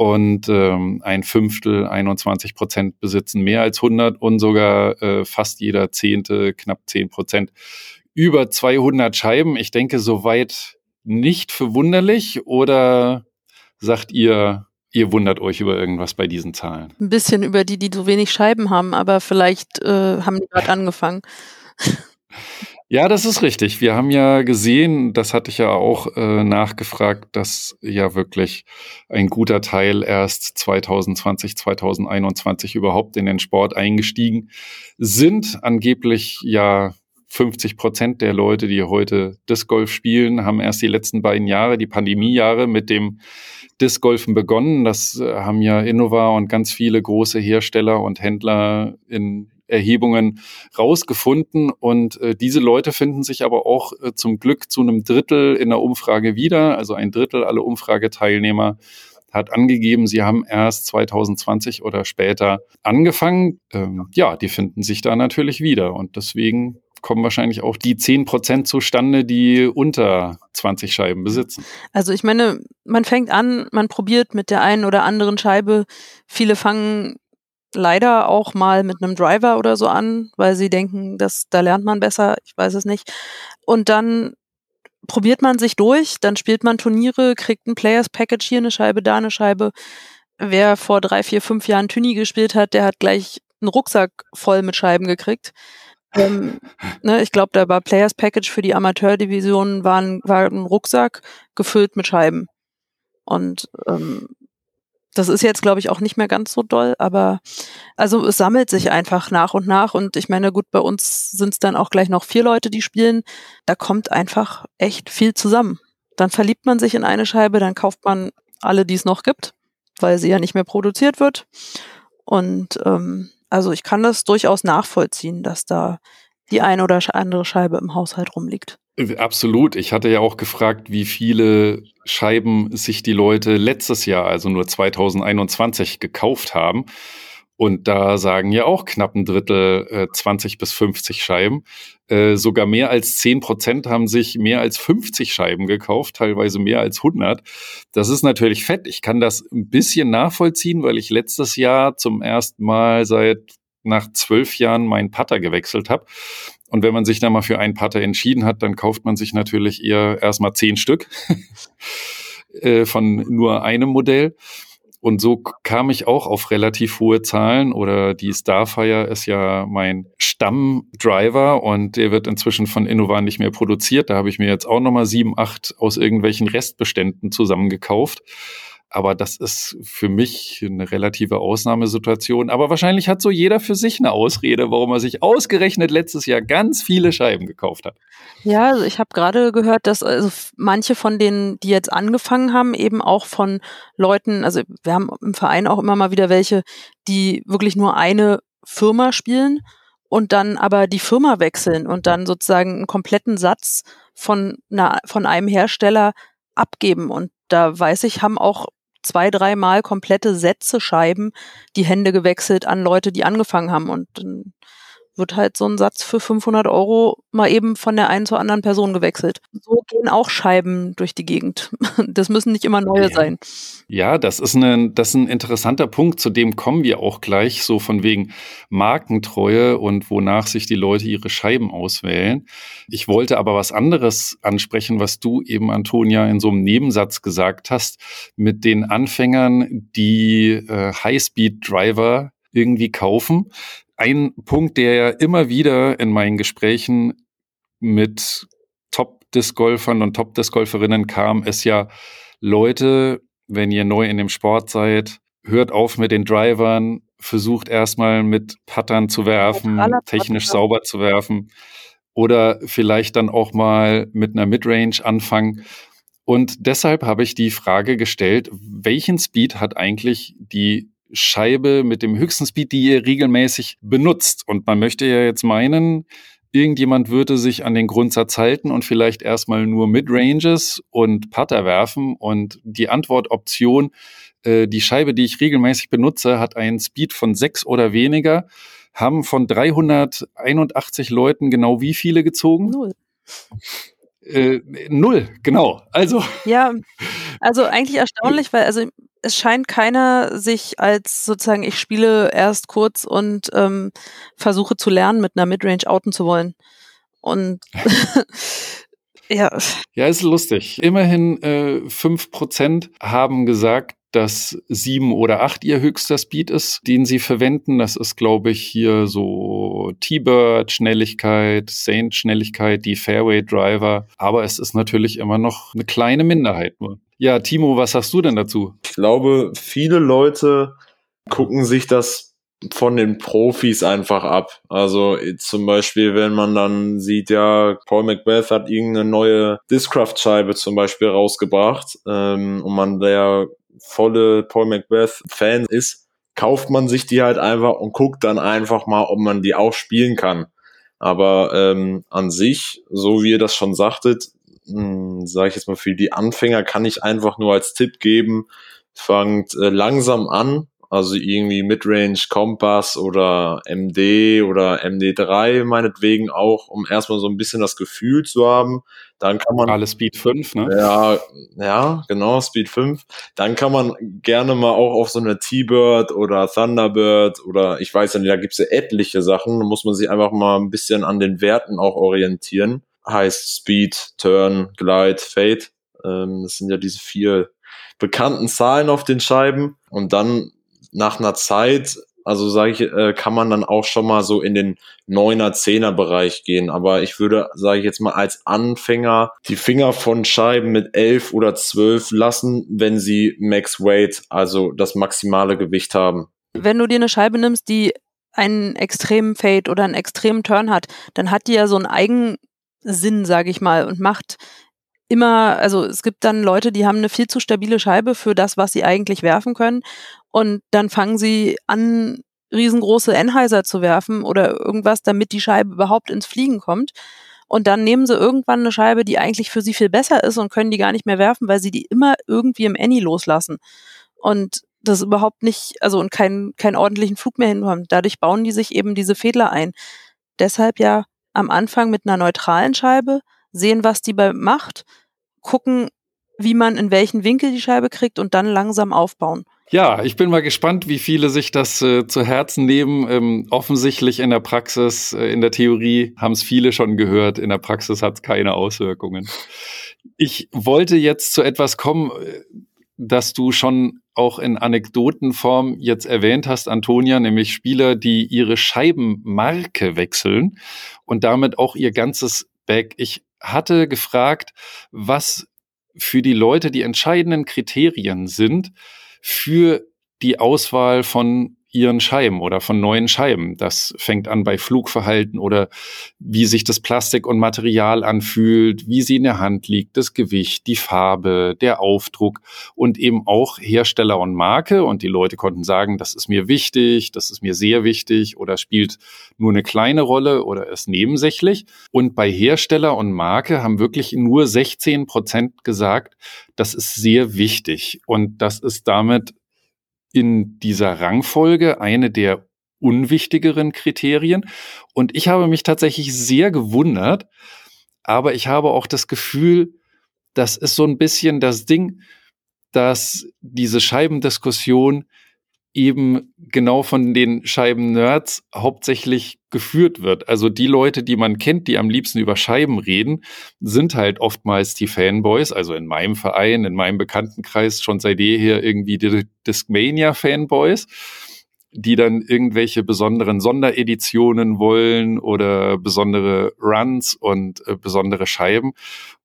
und ähm, ein Fünftel, 21 Prozent besitzen mehr als 100 und sogar äh, fast jeder Zehnte, knapp 10 Prozent über 200 Scheiben. Ich denke, soweit nicht verwunderlich oder sagt ihr, ihr wundert euch über irgendwas bei diesen Zahlen? Ein bisschen über die, die so wenig Scheiben haben, aber vielleicht äh, haben die gerade angefangen. Ja, das ist richtig. Wir haben ja gesehen, das hatte ich ja auch äh, nachgefragt, dass ja wirklich ein guter Teil erst 2020, 2021 überhaupt in den Sport eingestiegen sind. Angeblich ja 50 Prozent der Leute, die heute Disc Golf spielen, haben erst die letzten beiden Jahre, die Pandemiejahre, mit dem Disc Golfen begonnen. Das äh, haben ja Innova und ganz viele große Hersteller und Händler in Erhebungen rausgefunden. Und äh, diese Leute finden sich aber auch äh, zum Glück zu einem Drittel in der Umfrage wieder. Also ein Drittel aller Umfrageteilnehmer hat angegeben, sie haben erst 2020 oder später angefangen. Ähm, ja, die finden sich da natürlich wieder. Und deswegen kommen wahrscheinlich auch die 10 Prozent zustande, die unter 20 Scheiben besitzen. Also ich meine, man fängt an, man probiert mit der einen oder anderen Scheibe. Viele fangen leider auch mal mit einem Driver oder so an, weil sie denken, dass da lernt man besser, ich weiß es nicht. Und dann probiert man sich durch, dann spielt man Turniere, kriegt ein Players Package hier eine Scheibe, da eine Scheibe. Wer vor drei, vier, fünf Jahren Tuni gespielt hat, der hat gleich einen Rucksack voll mit Scheiben gekriegt. Ähm, ne, ich glaube, da war Players Package für die Amateurdivision war ein, war ein Rucksack gefüllt mit Scheiben. Und ähm, das ist jetzt, glaube ich, auch nicht mehr ganz so doll, aber also es sammelt sich einfach nach und nach. Und ich meine, gut, bei uns sind es dann auch gleich noch vier Leute, die spielen. Da kommt einfach echt viel zusammen. Dann verliebt man sich in eine Scheibe, dann kauft man alle, die es noch gibt, weil sie ja nicht mehr produziert wird. Und ähm, also ich kann das durchaus nachvollziehen, dass da die eine oder andere Scheibe im Haushalt rumliegt. Absolut. Ich hatte ja auch gefragt, wie viele Scheiben sich die Leute letztes Jahr, also nur 2021, gekauft haben. Und da sagen ja auch knapp ein Drittel äh, 20 bis 50 Scheiben. Äh, sogar mehr als 10 Prozent haben sich mehr als 50 Scheiben gekauft, teilweise mehr als 100. Das ist natürlich fett. Ich kann das ein bisschen nachvollziehen, weil ich letztes Jahr zum ersten Mal seit nach zwölf Jahren meinen Putter gewechselt habe. Und wenn man sich dann mal für einen Putter entschieden hat, dann kauft man sich natürlich eher erstmal zehn Stück äh, von nur einem Modell. Und so kam ich auch auf relativ hohe Zahlen oder die Starfire ist ja mein Stammdriver und der wird inzwischen von Innovan nicht mehr produziert. Da habe ich mir jetzt auch nochmal sieben, acht aus irgendwelchen Restbeständen zusammengekauft. Aber das ist für mich eine relative Ausnahmesituation. Aber wahrscheinlich hat so jeder für sich eine Ausrede, warum er sich ausgerechnet letztes Jahr ganz viele Scheiben gekauft hat. Ja, also ich habe gerade gehört, dass also manche von denen, die jetzt angefangen haben, eben auch von Leuten, also wir haben im Verein auch immer mal wieder welche, die wirklich nur eine Firma spielen und dann aber die Firma wechseln und dann sozusagen einen kompletten Satz von, einer, von einem Hersteller abgeben. Und da weiß ich, haben auch zwei, dreimal komplette Sätze Scheiben die Hände gewechselt an Leute, die angefangen haben. Und dann wird halt so ein Satz für 500 Euro mal eben von der einen zur anderen Person gewechselt. So gehen auch Scheiben durch die Gegend. Das müssen nicht immer neue ja. sein. Ja, das ist, ein, das ist ein interessanter Punkt, zu dem kommen wir auch gleich, so von wegen Markentreue und wonach sich die Leute ihre Scheiben auswählen. Ich wollte aber was anderes ansprechen, was du eben, Antonia, in so einem Nebensatz gesagt hast, mit den Anfängern, die äh, Highspeed-Driver irgendwie kaufen ein Punkt, der ja immer wieder in meinen Gesprächen mit Top-Disc-Golfern und Top-Disc-Golferinnen kam, ist ja, Leute, wenn ihr neu in dem Sport seid, hört auf mit den Drivern, versucht erstmal mit Pattern zu werfen, technisch sauber zu werfen oder vielleicht dann auch mal mit einer Midrange anfangen. Und deshalb habe ich die Frage gestellt, welchen Speed hat eigentlich die Scheibe mit dem höchsten Speed, die ihr regelmäßig benutzt. Und man möchte ja jetzt meinen, irgendjemand würde sich an den Grundsatz halten und vielleicht erstmal nur Midranges und Putter werfen. Und die Antwortoption, äh, die Scheibe, die ich regelmäßig benutze, hat einen Speed von sechs oder weniger, haben von 381 Leuten genau wie viele gezogen? Null. Äh, null, genau. Also. Ja, also eigentlich erstaunlich, weil also es scheint keiner sich als sozusagen, ich spiele erst kurz und ähm, versuche zu lernen, mit einer Midrange outen zu wollen. Und ja. Ja, ist lustig. Immerhin äh, 5% haben gesagt, dass sieben oder acht ihr höchster Speed ist, den sie verwenden. Das ist, glaube ich, hier so T-Bird, Schnelligkeit, Saint Schnelligkeit, die Fairway Driver. Aber es ist natürlich immer noch eine kleine Minderheit nur. Ja, Timo, was sagst du denn dazu? Ich glaube, viele Leute gucken sich das von den Profis einfach ab. Also zum Beispiel, wenn man dann sieht, ja, Paul Macbeth hat irgendeine neue Discraft-Scheibe zum Beispiel rausgebracht ähm, und man der volle Paul Macbeth-Fan ist, kauft man sich die halt einfach und guckt dann einfach mal, ob man die auch spielen kann. Aber ähm, an sich, so wie ihr das schon sagtet, hm, sage ich jetzt mal, für die Anfänger kann ich einfach nur als Tipp geben, fangt äh, langsam an, also irgendwie Midrange Kompass oder MD oder MD3 meinetwegen auch, um erstmal so ein bisschen das Gefühl zu haben. Dann kann man. Alle Speed 5, ne? Ja, ja, genau, Speed 5. Dann kann man gerne mal auch auf so eine T-Bird oder Thunderbird oder ich weiß ja nicht, da gibt's ja etliche Sachen. Da muss man sich einfach mal ein bisschen an den Werten auch orientieren. Heißt Speed, Turn, Glide, Fade. Ähm, das sind ja diese vier bekannten Zahlen auf den Scheiben. Und dann nach einer Zeit, also sage ich, äh, kann man dann auch schon mal so in den neuner Zehner Bereich gehen. Aber ich würde, sage ich jetzt mal, als Anfänger die Finger von Scheiben mit elf oder zwölf lassen, wenn sie Max Weight, also das maximale Gewicht haben. Wenn du dir eine Scheibe nimmst, die einen extremen Fade oder einen extremen Turn hat, dann hat die ja so einen Eigensinn, sage ich mal, und macht immer, also es gibt dann Leute, die haben eine viel zu stabile Scheibe für das, was sie eigentlich werfen können. Und dann fangen sie an, riesengroße Enheiser zu werfen oder irgendwas, damit die Scheibe überhaupt ins Fliegen kommt. Und dann nehmen sie irgendwann eine Scheibe, die eigentlich für sie viel besser ist und können die gar nicht mehr werfen, weil sie die immer irgendwie im Any loslassen. Und das überhaupt nicht, also und keinen keinen ordentlichen Flug mehr hinbekommen. Dadurch bauen die sich eben diese Fehler ein. Deshalb ja am Anfang mit einer neutralen Scheibe sehen, was die bei macht, gucken, wie man in welchen Winkel die Scheibe kriegt und dann langsam aufbauen. Ja, ich bin mal gespannt, wie viele sich das äh, zu Herzen nehmen. Ähm, offensichtlich in der Praxis, äh, in der Theorie haben es viele schon gehört, in der Praxis hat es keine Auswirkungen. Ich wollte jetzt zu etwas kommen, äh, das du schon auch in Anekdotenform jetzt erwähnt hast, Antonia, nämlich Spieler, die ihre Scheibenmarke wechseln und damit auch ihr ganzes Back. Ich hatte gefragt, was für die Leute die entscheidenden Kriterien sind für die Auswahl von ihren Scheiben oder von neuen Scheiben. Das fängt an bei Flugverhalten oder wie sich das Plastik und Material anfühlt, wie sie in der Hand liegt, das Gewicht, die Farbe, der Aufdruck und eben auch Hersteller und Marke. Und die Leute konnten sagen, das ist mir wichtig, das ist mir sehr wichtig oder spielt nur eine kleine Rolle oder ist nebensächlich. Und bei Hersteller und Marke haben wirklich nur 16 Prozent gesagt, das ist sehr wichtig. Und das ist damit in dieser Rangfolge eine der unwichtigeren Kriterien. Und ich habe mich tatsächlich sehr gewundert, aber ich habe auch das Gefühl, das ist so ein bisschen das Ding, dass diese Scheibendiskussion eben genau von den Scheiben-Nerds hauptsächlich geführt wird. Also die Leute, die man kennt, die am liebsten über Scheiben reden, sind halt oftmals die Fanboys. Also in meinem Verein, in meinem Bekanntenkreis schon seit jeher irgendwie die Discmania-Fanboys, die dann irgendwelche besonderen Sondereditionen wollen oder besondere Runs und äh, besondere Scheiben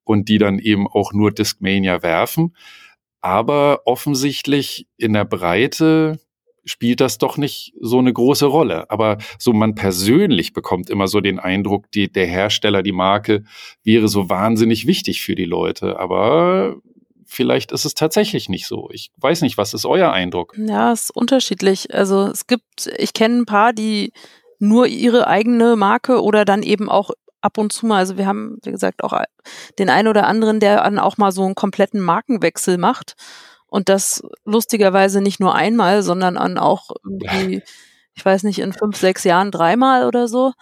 und die dann eben auch nur Discmania werfen. Aber offensichtlich in der Breite spielt das doch nicht so eine große Rolle. Aber so man persönlich bekommt immer so den Eindruck, die, der Hersteller, die Marke wäre so wahnsinnig wichtig für die Leute. Aber vielleicht ist es tatsächlich nicht so. Ich weiß nicht, was ist euer Eindruck? Ja, es ist unterschiedlich. Also es gibt, ich kenne ein paar, die nur ihre eigene Marke oder dann eben auch ab und zu mal, also wir haben, wie gesagt, auch den einen oder anderen, der dann auch mal so einen kompletten Markenwechsel macht und das lustigerweise nicht nur einmal, sondern an auch irgendwie, ich weiß nicht, in fünf, sechs Jahren dreimal oder so.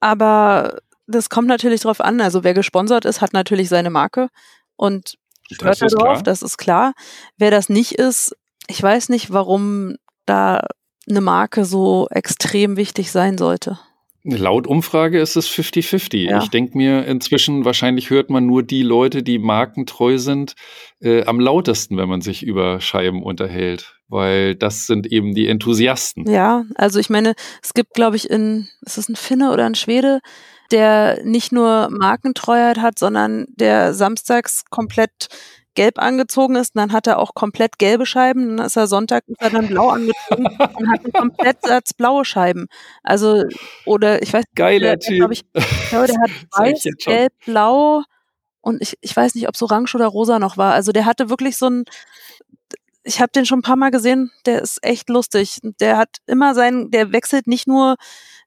Aber das kommt natürlich drauf an. Also wer gesponsert ist, hat natürlich seine Marke und hört da drauf, das ist klar. Wer das nicht ist, ich weiß nicht, warum da eine Marke so extrem wichtig sein sollte. Laut Umfrage ist es 50-50. Ja. Ich denke mir inzwischen, wahrscheinlich hört man nur die Leute, die markentreu sind, äh, am lautesten, wenn man sich über Scheiben unterhält. Weil das sind eben die Enthusiasten. Ja, also ich meine, es gibt, glaube ich, in, ist es ein Finne oder ein Schwede, der nicht nur Markentreuheit hat, sondern der samstags komplett gelb angezogen ist, und dann hat er auch komplett gelbe Scheiben, dann ist er Sonntag ist er dann blau angezogen und hat einen Komplettsatz blaue Scheiben. Also, oder ich weiß Geiler der, Typ. ich, ich glaube, der hat weiß, gelb, blau und ich, ich weiß nicht, ob es orange oder rosa noch war. Also der hatte wirklich so ein, ich habe den schon ein paar Mal gesehen, der ist echt lustig. Der hat immer sein, der wechselt nicht nur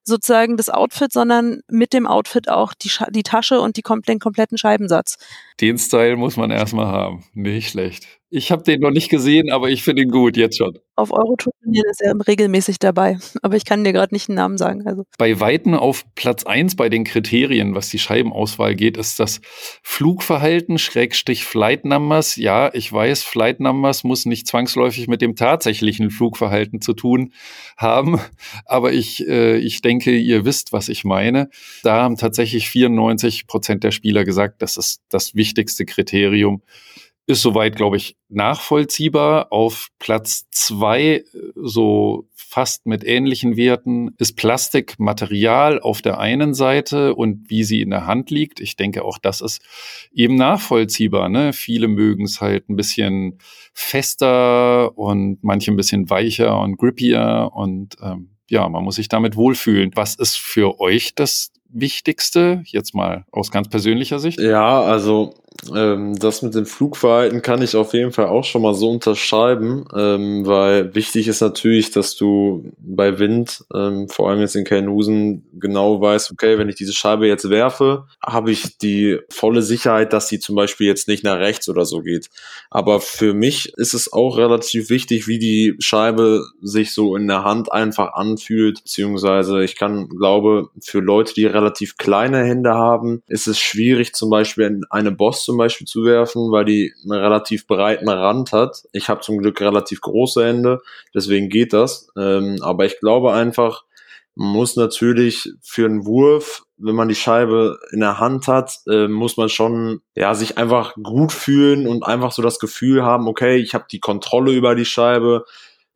sozusagen das Outfit, sondern mit dem Outfit auch die, Scha die Tasche und die, kom den kompletten Scheibensatz. Den Style muss man erstmal haben. Nicht schlecht. Ich habe den noch nicht gesehen, aber ich finde ihn gut, jetzt schon. Auf Eurotour-Turnieren ist er regelmäßig dabei, aber ich kann dir gerade nicht den Namen sagen. Also Bei Weitem auf Platz eins bei den Kriterien, was die Scheibenauswahl geht, ist das Flugverhalten, Schrägstrich Flight Numbers. Ja, ich weiß, Flight Numbers muss nicht zwangsläufig mit dem tatsächlichen Flugverhalten zu tun haben, aber ich, äh, ich denke, ihr wisst, was ich meine. Da haben tatsächlich 94 Prozent der Spieler gesagt, das ist das wichtigste Kriterium. Ist soweit, glaube ich, nachvollziehbar. Auf Platz zwei, äh, so fast mit ähnlichen Werten, ist Plastikmaterial auf der einen Seite und wie sie in der Hand liegt. Ich denke, auch das ist eben nachvollziehbar. Ne? Viele mögen es halt ein bisschen fester und manche ein bisschen weicher und grippier und ähm, ja, man muss sich damit wohlfühlen. Was ist für euch das Wichtigste, jetzt mal aus ganz persönlicher Sicht? Ja, also ähm, das mit dem Flugverhalten kann ich auf jeden Fall auch schon mal so unterschreiben, ähm, weil wichtig ist natürlich, dass du bei Wind, ähm, vor allem jetzt in Kernhusen, genau weißt, okay, wenn ich diese Scheibe jetzt werfe, habe ich die volle Sicherheit, dass sie zum Beispiel jetzt nicht nach rechts oder so geht. Aber für mich ist es auch relativ wichtig, wie die Scheibe sich so in der Hand einfach anfühlt, beziehungsweise ich kann, glaube, für Leute, die relativ kleine Hände haben, ist es schwierig, zum Beispiel in eine Boss zum Beispiel zu werfen, weil die einen relativ breiten Rand hat. Ich habe zum Glück relativ große Hände, deswegen geht das. Ähm, aber ich glaube einfach, man muss natürlich für einen Wurf, wenn man die Scheibe in der Hand hat, äh, muss man schon ja sich einfach gut fühlen und einfach so das Gefühl haben, okay, ich habe die Kontrolle über die Scheibe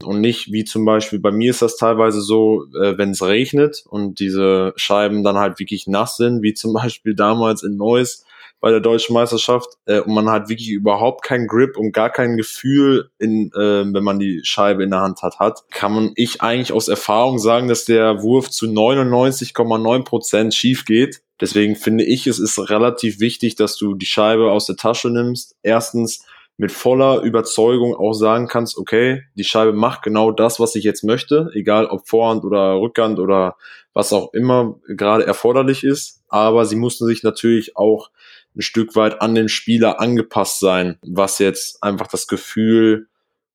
und nicht wie zum Beispiel bei mir ist das teilweise so, äh, wenn es regnet und diese Scheiben dann halt wirklich nass sind, wie zum Beispiel damals in Neuss bei der deutschen Meisterschaft äh, und man hat wirklich überhaupt keinen Grip und gar kein Gefühl, in, äh, wenn man die Scheibe in der Hand hat, hat, kann man ich eigentlich aus Erfahrung sagen, dass der Wurf zu 99,9 Prozent schief geht. Deswegen finde ich, es ist relativ wichtig, dass du die Scheibe aus der Tasche nimmst. Erstens mit voller Überzeugung auch sagen kannst, okay, die Scheibe macht genau das, was ich jetzt möchte, egal ob Vorhand oder Rückhand oder was auch immer gerade erforderlich ist. Aber sie mussten sich natürlich auch ein Stück weit an den Spieler angepasst sein, was jetzt einfach das Gefühl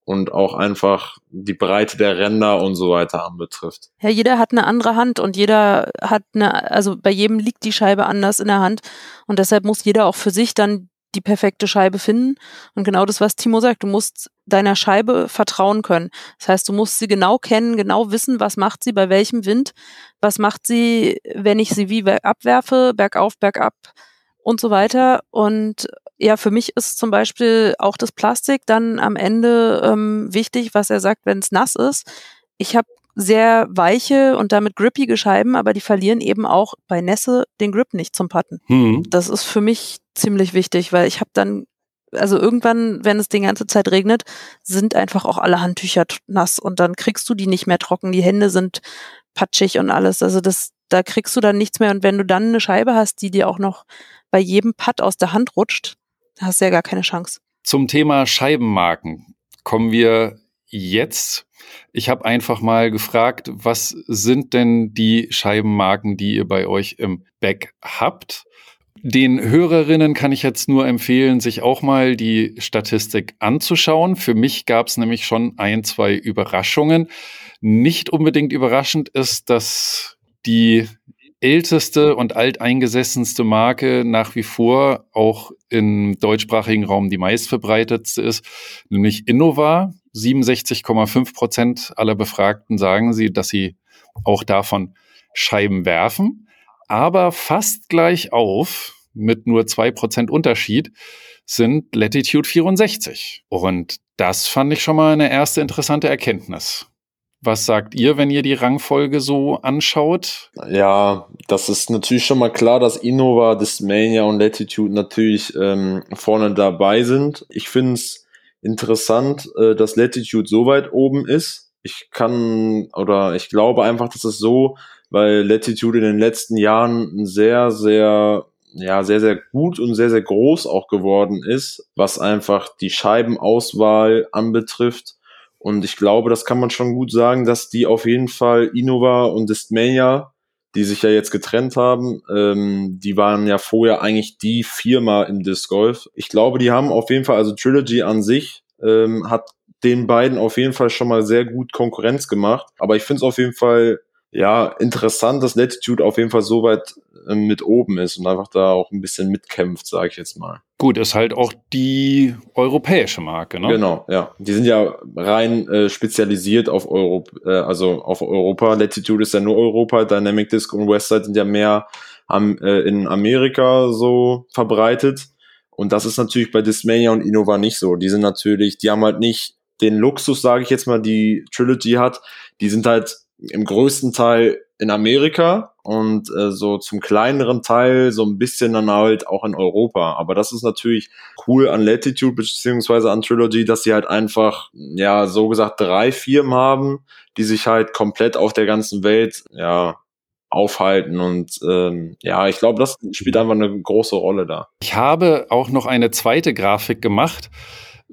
und auch einfach die Breite der Ränder und so weiter anbetrifft. Ja, jeder hat eine andere Hand und jeder hat eine, also bei jedem liegt die Scheibe anders in der Hand und deshalb muss jeder auch für sich dann die perfekte Scheibe finden. Und genau das, was Timo sagt, du musst deiner Scheibe vertrauen können. Das heißt, du musst sie genau kennen, genau wissen, was macht sie bei welchem Wind, was macht sie, wenn ich sie wie abwerfe, bergauf, bergab und so weiter. Und ja, für mich ist zum Beispiel auch das Plastik dann am Ende ähm, wichtig, was er sagt, wenn es nass ist. Ich habe sehr weiche und damit grippige Scheiben, aber die verlieren eben auch bei Nässe den Grip nicht zum Putten. Hm. Das ist für mich ziemlich wichtig, weil ich habe dann, also irgendwann, wenn es die ganze Zeit regnet, sind einfach auch alle Handtücher nass und dann kriegst du die nicht mehr trocken. Die Hände sind patschig und alles. Also das, da kriegst du dann nichts mehr. Und wenn du dann eine Scheibe hast, die dir auch noch bei jedem Putt aus der Hand rutscht, hast du ja gar keine Chance. Zum Thema Scheibenmarken kommen wir jetzt. Ich habe einfach mal gefragt, was sind denn die Scheibenmarken, die ihr bei euch im Back habt? Den Hörerinnen kann ich jetzt nur empfehlen, sich auch mal die Statistik anzuschauen. Für mich gab es nämlich schon ein, zwei Überraschungen. Nicht unbedingt überraschend ist, dass die älteste und alteingesessenste Marke nach wie vor auch im deutschsprachigen Raum die meistverbreitetste ist, nämlich Innova. 67,5 Prozent aller Befragten sagen sie, dass sie auch davon Scheiben werfen, aber fast gleich auf mit nur zwei Prozent Unterschied sind Latitude 64. Und das fand ich schon mal eine erste interessante Erkenntnis. Was sagt ihr, wenn ihr die Rangfolge so anschaut? Ja, das ist natürlich schon mal klar, dass Innova, Discmania und Latitude natürlich ähm, vorne dabei sind. Ich finde es interessant, äh, dass Latitude so weit oben ist. Ich kann oder ich glaube einfach, dass es so, weil Latitude in den letzten Jahren sehr, sehr ja, sehr, sehr gut und sehr, sehr groß auch geworden ist, was einfach die Scheibenauswahl anbetrifft. Und ich glaube, das kann man schon gut sagen, dass die auf jeden Fall Innova und Distmania, die sich ja jetzt getrennt haben, ähm, die waren ja vorher eigentlich die Firma im Disc Golf. Ich glaube, die haben auf jeden Fall, also Trilogy an sich ähm, hat den beiden auf jeden Fall schon mal sehr gut Konkurrenz gemacht. Aber ich finde es auf jeden Fall ja, interessant, dass Latitude auf jeden Fall so weit äh, mit oben ist und einfach da auch ein bisschen mitkämpft, sage ich jetzt mal. Gut, ist halt auch die europäische Marke, ne? Genau, ja. Die sind ja rein äh, spezialisiert auf Europa, äh, also auf Europa. Latitude ist ja nur Europa, Dynamic Disc und Westside sind ja mehr am, äh, in Amerika so verbreitet. Und das ist natürlich bei Dismania und Innova nicht so. Die sind natürlich, die haben halt nicht den Luxus, sage ich jetzt mal, die Trilogy hat. Die sind halt im größten Teil in Amerika und äh, so zum kleineren Teil so ein bisschen dann halt auch in Europa. Aber das ist natürlich cool an Latitude beziehungsweise an Trilogy, dass sie halt einfach, ja, so gesagt drei Firmen haben, die sich halt komplett auf der ganzen Welt, ja, aufhalten und ähm, ja, ich glaube, das spielt einfach eine große Rolle da. Ich habe auch noch eine zweite Grafik gemacht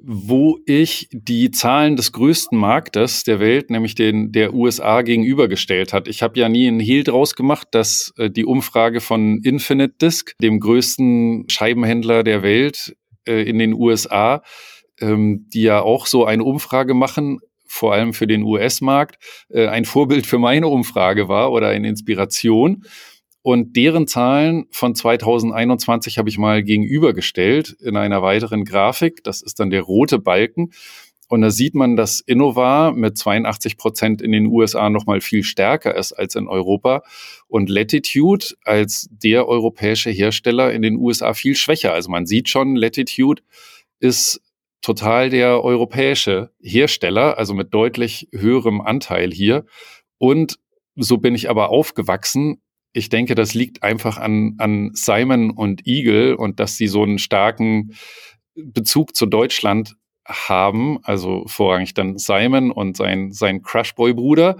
wo ich die Zahlen des größten Marktes der Welt, nämlich den der USA, gegenübergestellt hat. Ich habe ja nie einen Hehl draus gemacht, dass äh, die Umfrage von Infinite Disc, dem größten Scheibenhändler der Welt äh, in den USA, ähm, die ja auch so eine Umfrage machen, vor allem für den US-Markt, äh, ein Vorbild für meine Umfrage war oder eine Inspiration. Und deren Zahlen von 2021 habe ich mal gegenübergestellt in einer weiteren Grafik. Das ist dann der rote Balken. Und da sieht man, dass Innova mit 82 Prozent in den USA noch mal viel stärker ist als in Europa und Latitude als der europäische Hersteller in den USA viel schwächer. Also man sieht schon, Latitude ist total der europäische Hersteller, also mit deutlich höherem Anteil hier. Und so bin ich aber aufgewachsen ich denke, das liegt einfach an, an Simon und Eagle und dass sie so einen starken Bezug zu Deutschland haben, also vorrangig dann Simon und sein, sein Crushboy-Bruder,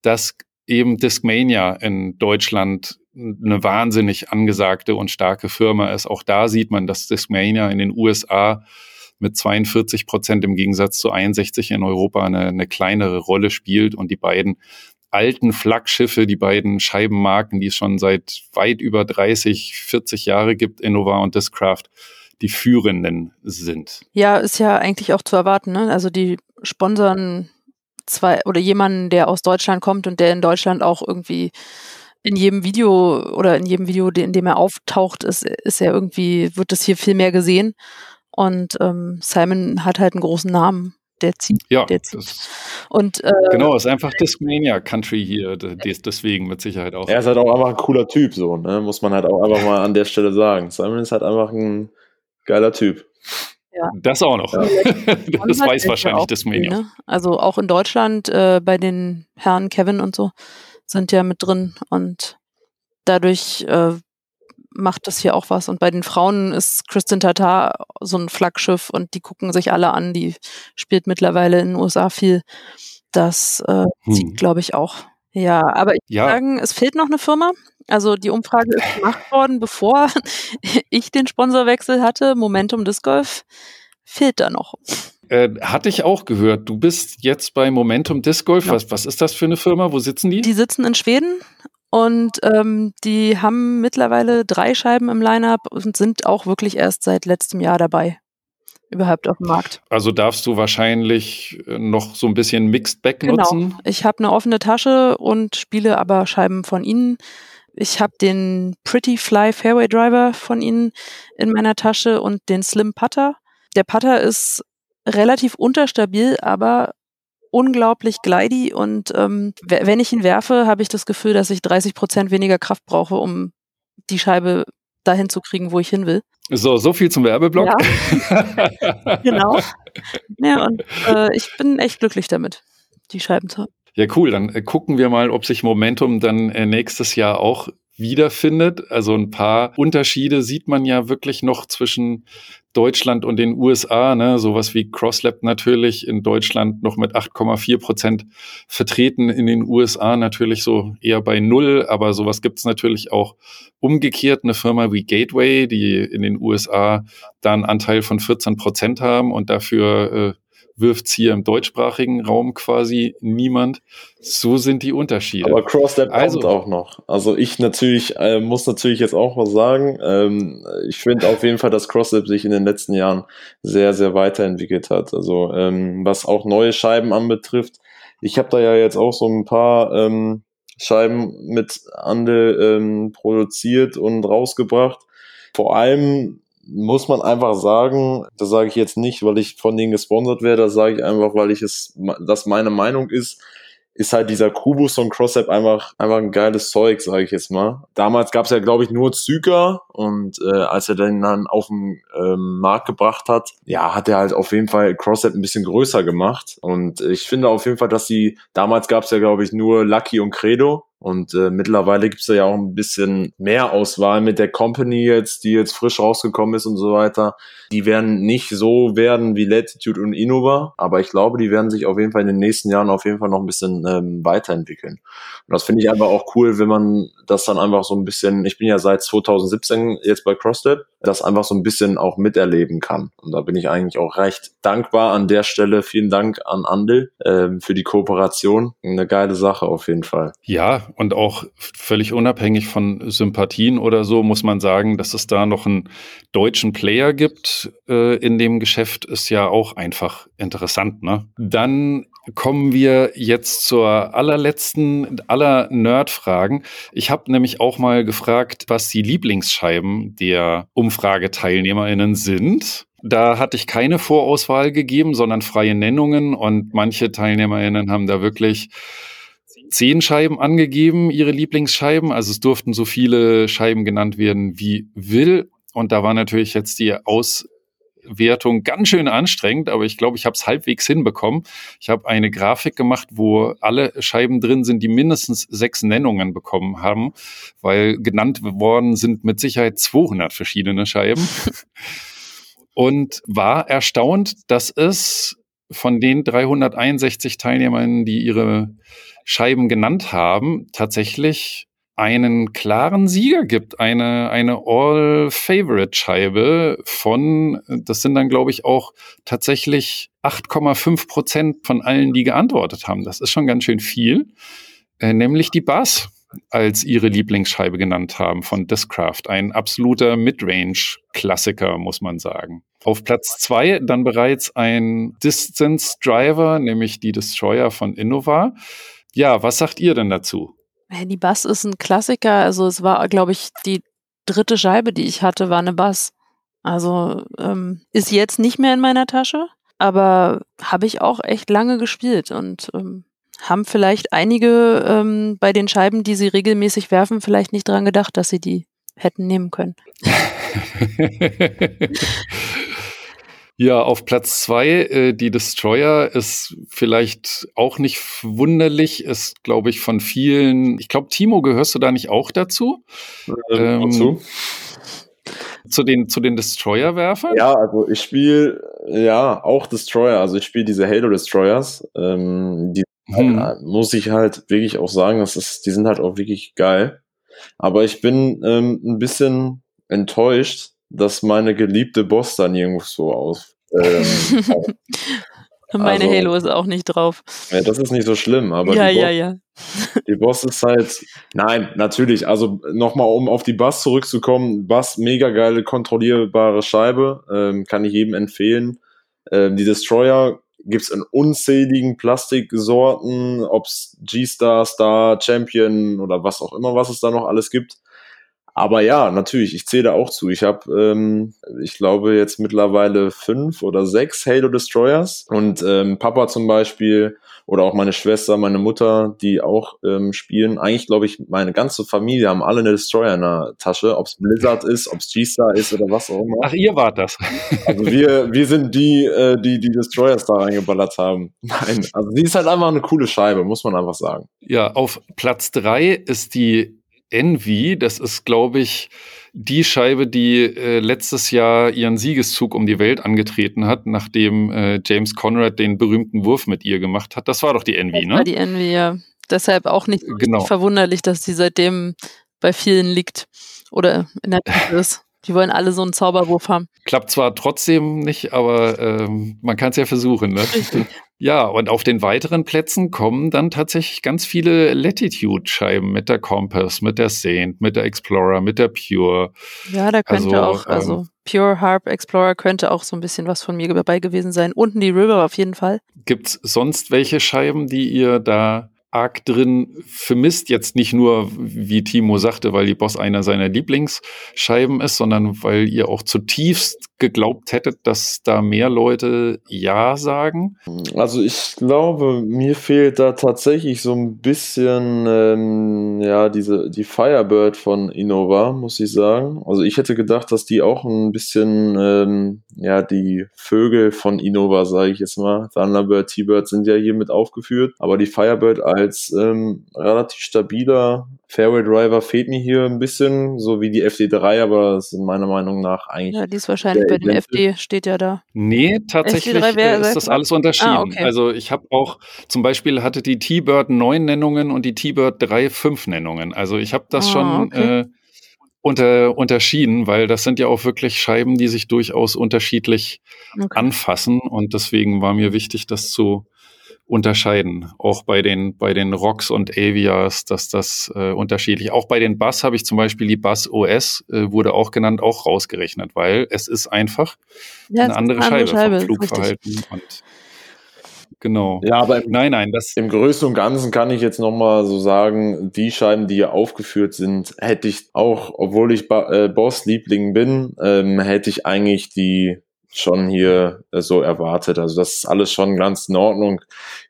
dass eben Discmania in Deutschland eine wahnsinnig angesagte und starke Firma ist. Auch da sieht man, dass Discmania in den USA mit 42 Prozent im Gegensatz zu 61 in Europa eine, eine kleinere Rolle spielt und die beiden alten Flaggschiffe, die beiden Scheibenmarken, die es schon seit weit über 30, 40 Jahre gibt, Innova und Discraft, die führenden sind. Ja, ist ja eigentlich auch zu erwarten. Ne? Also die sponsern zwei oder jemanden, der aus Deutschland kommt und der in Deutschland auch irgendwie in jedem Video oder in jedem Video, in dem er auftaucht, ist, ist er irgendwie, wird das hier viel mehr gesehen. Und ähm, Simon hat halt einen großen Namen der zieht. Ja, der zieht. Und, äh, genau, ist einfach Discmania Country hier, deswegen mit Sicherheit auch. Er ist halt auch einfach ein cooler Typ, so, ne? muss man halt auch einfach mal an der Stelle sagen. Simon ist halt einfach ein geiler Typ. Ja. Das auch noch. Ja. das weiß wahrscheinlich Discmania. Ne? Also auch in Deutschland äh, bei den Herren Kevin und so sind ja mit drin und dadurch äh, macht das hier auch was. Und bei den Frauen ist Kristin Tatar so ein Flaggschiff und die gucken sich alle an. Die spielt mittlerweile in den USA viel. Das äh, hm. sieht, glaube ich, auch. Ja, aber ich ja. würde sagen, es fehlt noch eine Firma. Also die Umfrage ist gemacht worden, bevor ich den Sponsorwechsel hatte. Momentum Disc Golf fehlt da noch. Äh, hatte ich auch gehört. Du bist jetzt bei Momentum Disc Golf. Ja. Was, was ist das für eine Firma? Wo sitzen die? Die sitzen in Schweden und ähm, die haben mittlerweile drei Scheiben im Line-up und sind auch wirklich erst seit letztem Jahr dabei. Überhaupt auf dem Markt. Also darfst du wahrscheinlich äh, noch so ein bisschen Mixed Back genau. nutzen? Ich habe eine offene Tasche und spiele aber Scheiben von ihnen. Ich habe den Pretty Fly Fairway Driver von ihnen in meiner Tasche und den Slim Putter. Der Putter ist relativ unterstabil, aber unglaublich glidey und ähm, wenn ich ihn werfe, habe ich das Gefühl, dass ich 30 Prozent weniger Kraft brauche, um die Scheibe dahin zu kriegen, wo ich hin will. So, so viel zum Werbeblock. Ja, genau. Ja, und äh, ich bin echt glücklich damit, die Scheiben zu haben. Ja, cool. Dann äh, gucken wir mal, ob sich Momentum dann äh, nächstes Jahr auch wiederfindet. Also ein paar Unterschiede sieht man ja wirklich noch zwischen Deutschland und den USA. Ne? Sowas wie CrossLab natürlich in Deutschland noch mit 8,4 Prozent vertreten, in den USA natürlich so eher bei null. Aber sowas gibt's natürlich auch umgekehrt. Eine Firma wie Gateway, die in den USA da einen Anteil von 14 Prozent haben und dafür äh, wirft's hier im deutschsprachigen Raum quasi niemand. So sind die Unterschiede. Aber CrossLab also, kommt auch noch. Also ich natürlich, äh, muss natürlich jetzt auch was sagen. Ähm, ich finde auf jeden Fall, dass CrossLab sich in den letzten Jahren sehr, sehr weiterentwickelt hat. Also ähm, was auch neue Scheiben anbetrifft. Ich habe da ja jetzt auch so ein paar ähm, Scheiben mit Ande ähm, produziert und rausgebracht. Vor allem muss man einfach sagen, das sage ich jetzt nicht, weil ich von denen gesponsert werde, das sage ich einfach, weil ich es, das meine Meinung ist, ist halt dieser Kubus und Crossapp einfach, einfach ein geiles Zeug, sage ich jetzt mal. Damals gab es ja, glaube ich, nur Zyker und äh, als er den dann auf den ähm, Markt gebracht hat, ja, hat er halt auf jeden Fall Crossapp ein bisschen größer gemacht. Und ich finde auf jeden Fall, dass die, damals gab es ja, glaube ich, nur Lucky und Credo und äh, mittlerweile gibt's da ja auch ein bisschen mehr Auswahl mit der Company jetzt, die jetzt frisch rausgekommen ist und so weiter. Die werden nicht so werden wie Latitude und Innova, aber ich glaube, die werden sich auf jeden Fall in den nächsten Jahren auf jeden Fall noch ein bisschen ähm, weiterentwickeln. Und das finde ich einfach auch cool, wenn man das dann einfach so ein bisschen, ich bin ja seit 2017 jetzt bei CrossLab, das einfach so ein bisschen auch miterleben kann. Und da bin ich eigentlich auch recht dankbar an der Stelle. Vielen Dank an Andel ähm, für die Kooperation. Eine geile Sache auf jeden Fall. Ja, und auch völlig unabhängig von Sympathien oder so muss man sagen, dass es da noch einen deutschen Player gibt äh, in dem Geschäft, ist ja auch einfach interessant. Ne? Dann kommen wir jetzt zur allerletzten aller Nerd-Fragen. Ich habe nämlich auch mal gefragt, was die Lieblingsscheiben der Umfrageteilnehmerinnen sind. Da hatte ich keine Vorauswahl gegeben, sondern freie Nennungen und manche Teilnehmerinnen haben da wirklich zehn Scheiben angegeben, ihre Lieblingsscheiben. Also es durften so viele Scheiben genannt werden wie will. Und da war natürlich jetzt die Auswertung ganz schön anstrengend, aber ich glaube, ich habe es halbwegs hinbekommen. Ich habe eine Grafik gemacht, wo alle Scheiben drin sind, die mindestens sechs Nennungen bekommen haben, weil genannt worden sind mit Sicherheit 200 verschiedene Scheiben. Und war erstaunt, dass es von den 361 Teilnehmern, die ihre Scheiben genannt haben, tatsächlich einen klaren Sieger gibt, eine, eine All-Favorite-Scheibe von, das sind dann, glaube ich, auch tatsächlich 8,5 Prozent von allen, die geantwortet haben. Das ist schon ganz schön viel. Äh, nämlich die Bass als ihre Lieblingsscheibe genannt haben von Discraft. Ein absoluter Midrange-Klassiker, muss man sagen. Auf Platz zwei dann bereits ein Distance Driver, nämlich die Destroyer von Innova. Ja, was sagt ihr denn dazu? Die Bass ist ein Klassiker. Also es war, glaube ich, die dritte Scheibe, die ich hatte, war eine Bass. Also ähm, ist jetzt nicht mehr in meiner Tasche, aber habe ich auch echt lange gespielt und ähm, haben vielleicht einige ähm, bei den Scheiben, die sie regelmäßig werfen, vielleicht nicht dran gedacht, dass sie die hätten nehmen können. Ja, auf Platz zwei, äh, die Destroyer ist vielleicht auch nicht wunderlich, ist, glaube ich, von vielen. Ich glaube, Timo, gehörst du da nicht auch dazu? Ähm, ähm, zu den, zu den Destroyer-Werfern? Ja, also ich spiele ja auch Destroyer, also ich spiele diese Halo Destroyers. Ähm, die hm. halt, muss ich halt wirklich auch sagen, das ist, die sind halt auch wirklich geil. Aber ich bin ähm, ein bisschen enttäuscht, dass meine geliebte Boss dann irgendwo so aus. Ähm, Meine also, Halo ist auch nicht drauf. Ja, das ist nicht so schlimm, aber ja, die, ja, Boss, ja. die Boss ist halt, nein, natürlich, also nochmal, um auf die Bass zurückzukommen, Bass, mega geile, kontrollierbare Scheibe, ähm, kann ich jedem empfehlen. Ähm, die Destroyer gibt's in unzähligen Plastiksorten, ob's G-Star, Star, Champion oder was auch immer, was es da noch alles gibt. Aber ja, natürlich, ich zähle da auch zu. Ich habe, ähm, ich glaube, jetzt mittlerweile fünf oder sechs Halo Destroyers. Und ähm, Papa zum Beispiel oder auch meine Schwester, meine Mutter, die auch ähm, spielen. Eigentlich glaube ich, meine ganze Familie haben alle eine Destroyer in der Tasche, ob es Blizzard ist, ob es G-Star ist oder was auch immer. Ach, ihr wart das. Also wir, wir sind die, äh, die die Destroyers da reingeballert haben. Nein, also die ist halt einfach eine coole Scheibe, muss man einfach sagen. Ja, auf Platz drei ist die Envy. Das ist, glaube ich, die Scheibe, die äh, letztes Jahr ihren Siegeszug um die Welt angetreten hat, nachdem äh, James Conrad den berühmten Wurf mit ihr gemacht hat. Das war doch die Envy, das ne? War die Envy, ja. Deshalb auch nicht Genau. verwunderlich, dass die seitdem bei vielen liegt oder in der Tiefe ist. Die wollen alle so einen Zauberwurf haben. Klappt zwar trotzdem nicht, aber ähm, man kann es ja versuchen. Ne? Ja, und auf den weiteren Plätzen kommen dann tatsächlich ganz viele Latitude-Scheiben mit der Compass, mit der Saint, mit der Explorer, mit der Pure. Ja, da könnte Also, auch, also Pure Harp Explorer könnte auch so ein bisschen was von mir dabei gewesen sein. Unten die River auf jeden Fall. Gibt's sonst welche Scheiben, die ihr da arg drin vermisst? Jetzt nicht nur, wie Timo sagte, weil die Boss einer seiner Lieblingsscheiben ist, sondern weil ihr auch zutiefst geglaubt hättet, dass da mehr Leute Ja sagen. Also ich glaube, mir fehlt da tatsächlich so ein bisschen ähm, ja diese die Firebird von Innova, muss ich sagen. Also ich hätte gedacht, dass die auch ein bisschen ähm, ja die Vögel von Innova, sage ich jetzt mal, Thunderbird, T-Bird sind ja hier mit aufgeführt, aber die Firebird als ähm, relativ stabiler Fairway Driver fehlt mir hier ein bisschen, so wie die FD3, aber das ist meiner Meinung nach eigentlich Ja, die ist wahrscheinlich bei dem Event- FD, steht ja da. Nee, tatsächlich FD3 wäre- äh, ist das alles unterschieden. Ah, okay. Also ich habe auch, zum Beispiel hatte die T-Bird neun Nennungen und die T-Bird drei fünf Nennungen. Also ich habe das Ah, schon okay. äh, unter, unterschieden, weil das sind ja auch wirklich Scheiben, die sich durchaus unterschiedlich Okay. anfassen und deswegen war mir wichtig, das zu unterscheiden. Auch bei den, bei den Rocks und Avias, dass das äh, unterschiedlich. Auch bei den Bass habe ich zum Beispiel die Bass OS, äh, wurde auch genannt, auch rausgerechnet, weil es ist einfach Ja, es eine ist andere eine Scheibe, andere Scheibe, vom. Flugverhalten. Und genau. Ja, aber im, Nein, nein, das im Größten und Ganzen kann ich jetzt nochmal so sagen, die Scheiben, die hier aufgeführt sind, hätte ich auch, obwohl ich ba äh, Boss-Liebling bin, ähm, hätte ich eigentlich die schon hier äh, so erwartet. Also das ist alles schon ganz in Ordnung.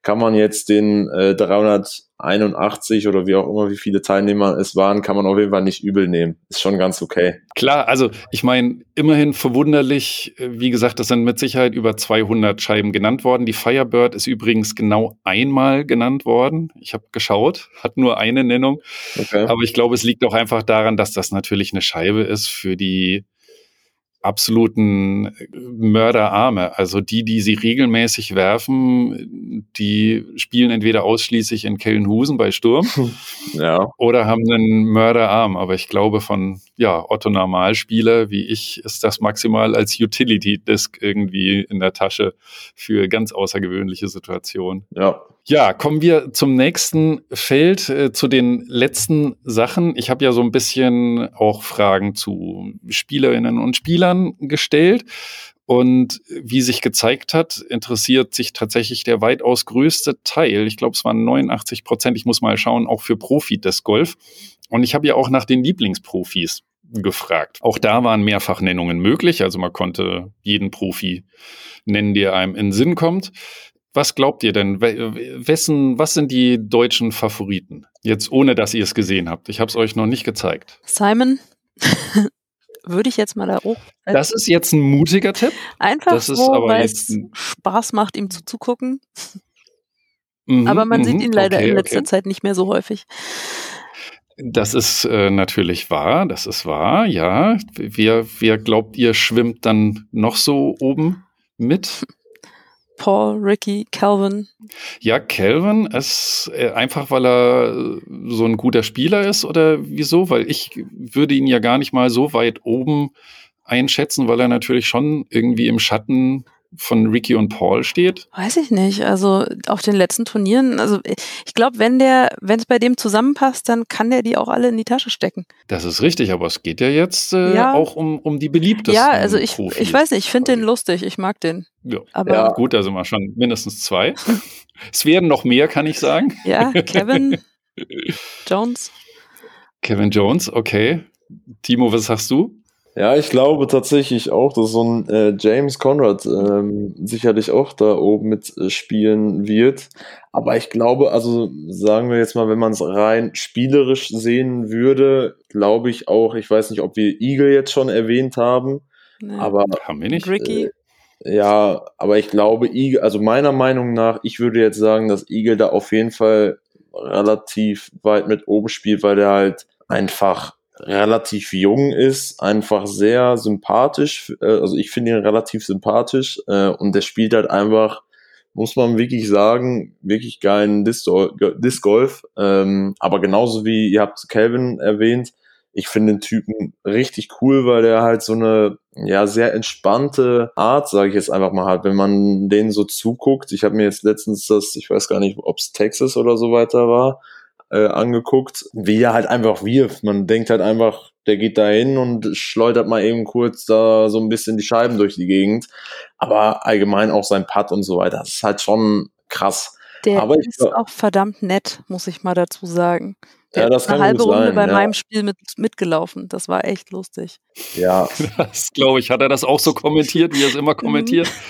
Kann man jetzt den äh, 381 oder wie auch immer, wie viele Teilnehmer es waren, kann man auf jeden Fall nicht übel nehmen. Ist schon ganz okay. Klar, also ich meine, immerhin verwunderlich, äh, wie gesagt, das sind mit Sicherheit über 200 Scheiben genannt worden. Die Firebird ist übrigens genau einmal genannt worden. Ich habe geschaut, hat nur eine Nennung. okay. Aber ich glaube, es liegt auch einfach daran, dass das natürlich eine Scheibe ist für die absoluten äh, Mörderarme. Also die, die sie regelmäßig werfen, die spielen entweder ausschließlich in Kellenhusen bei Sturm Ja. oder haben einen Mörderarm. Aber ich glaube, von ja, Otto Normalspieler wie ich ist das maximal als Utility-Disk irgendwie in der Tasche für ganz außergewöhnliche Situationen. Ja. Ja, kommen wir zum nächsten Feld, äh, zu den letzten Sachen. Ich habe ja so ein bisschen auch Fragen zu Spielerinnen und Spielern gestellt. Und wie sich gezeigt hat, interessiert sich tatsächlich der weitaus größte Teil, ich glaube es waren 89 Prozent, ich muss mal schauen, auch für Profi des Golf. Und ich habe ja auch nach den Lieblingsprofis gefragt. Auch da waren Mehrfachnennungen möglich, also man konnte jeden Profi nennen, der einem in den Sinn kommt. Was glaubt ihr denn? We- Wessen, was sind die deutschen Favoriten? Jetzt ohne, dass ihr es gesehen habt. Ich habe es euch noch nicht gezeigt. Simon, würde ich jetzt mal da hoch. Das ist jetzt ein mutiger Tipp. Einfach das so, aber weil es Spaß macht, ihm zuzugucken. Mhm, Aber man sieht mhm, ihn leider okay, in letzter okay. Zeit nicht mehr so häufig. Das ist äh, natürlich wahr, das ist wahr, ja. Wer, wer glaubt ihr, schwimmt dann noch so oben mit? Paul, Ricky, Calvin. Ja, Calvin ist äh, einfach, weil er äh, so ein guter Spieler ist oder wieso? Weil ich würde ihn ja gar nicht mal so weit oben einschätzen, weil er natürlich schon irgendwie im Schatten von Ricky und Paul steht. Weiß ich nicht. Also auf den letzten Turnieren, also ich glaube, wenn der, wenn es bei dem zusammenpasst, dann kann der die auch alle in die Tasche stecken. Das ist richtig, aber es geht ja jetzt äh, Ja. auch um, um die beliebtesten ja, also ich, Profis. ich weiß nicht, ich finde den lustig, ich mag den. Ja. Aber Ja. ja, Gut, da sind wir schon mindestens zwei. es werden noch mehr, kann ich sagen. Kevin Jones. Kevin Jones, okay. Timo, was sagst du? Ja, ich glaube tatsächlich auch, dass so ein äh, James Conrad ähm, sicherlich auch da oben mit äh, spielen wird. Aber ich glaube, also sagen wir jetzt mal, wenn man es rein spielerisch sehen würde, glaube ich auch, ich weiß nicht, ob wir Eagle jetzt schon erwähnt haben, nee. aber haben wir nicht. Ricky. Äh, ja, aber ich glaube, Eagle, also meiner Meinung nach, ich würde jetzt sagen, dass Eagle da auf jeden Fall relativ weit mit oben spielt, weil der halt einfach relativ jung ist, einfach sehr sympathisch. Äh, also ich finde ihn relativ sympathisch äh, und der spielt halt einfach, muss man wirklich sagen, wirklich geilen Disc, Golf. Ähm, aber genauso wie ihr habt Calvin erwähnt, ich finde den Typen richtig cool, weil der halt so eine ja sehr entspannte Art, sage ich jetzt einfach mal hat, wenn man denen so zuguckt. Ich habe mir jetzt letztens das, ich weiß gar nicht, ob es Texas oder so weiter war, äh, angeguckt, wie er halt einfach wirft. Man denkt halt einfach, der geht da hin und schleudert mal eben kurz da so ein bisschen die Scheiben durch die Gegend. Aber allgemein auch sein Putt und so weiter. Das ist halt schon krass. Der Aber ist ich, auch verdammt nett, muss ich mal dazu sagen. Der Ja, das ist eine kann halbe Runde sein, bei ja. meinem Spiel mit, mitgelaufen. Das war echt lustig. ja, Das glaube ich. Hat er das auch so kommentiert, wie er es immer kommentiert?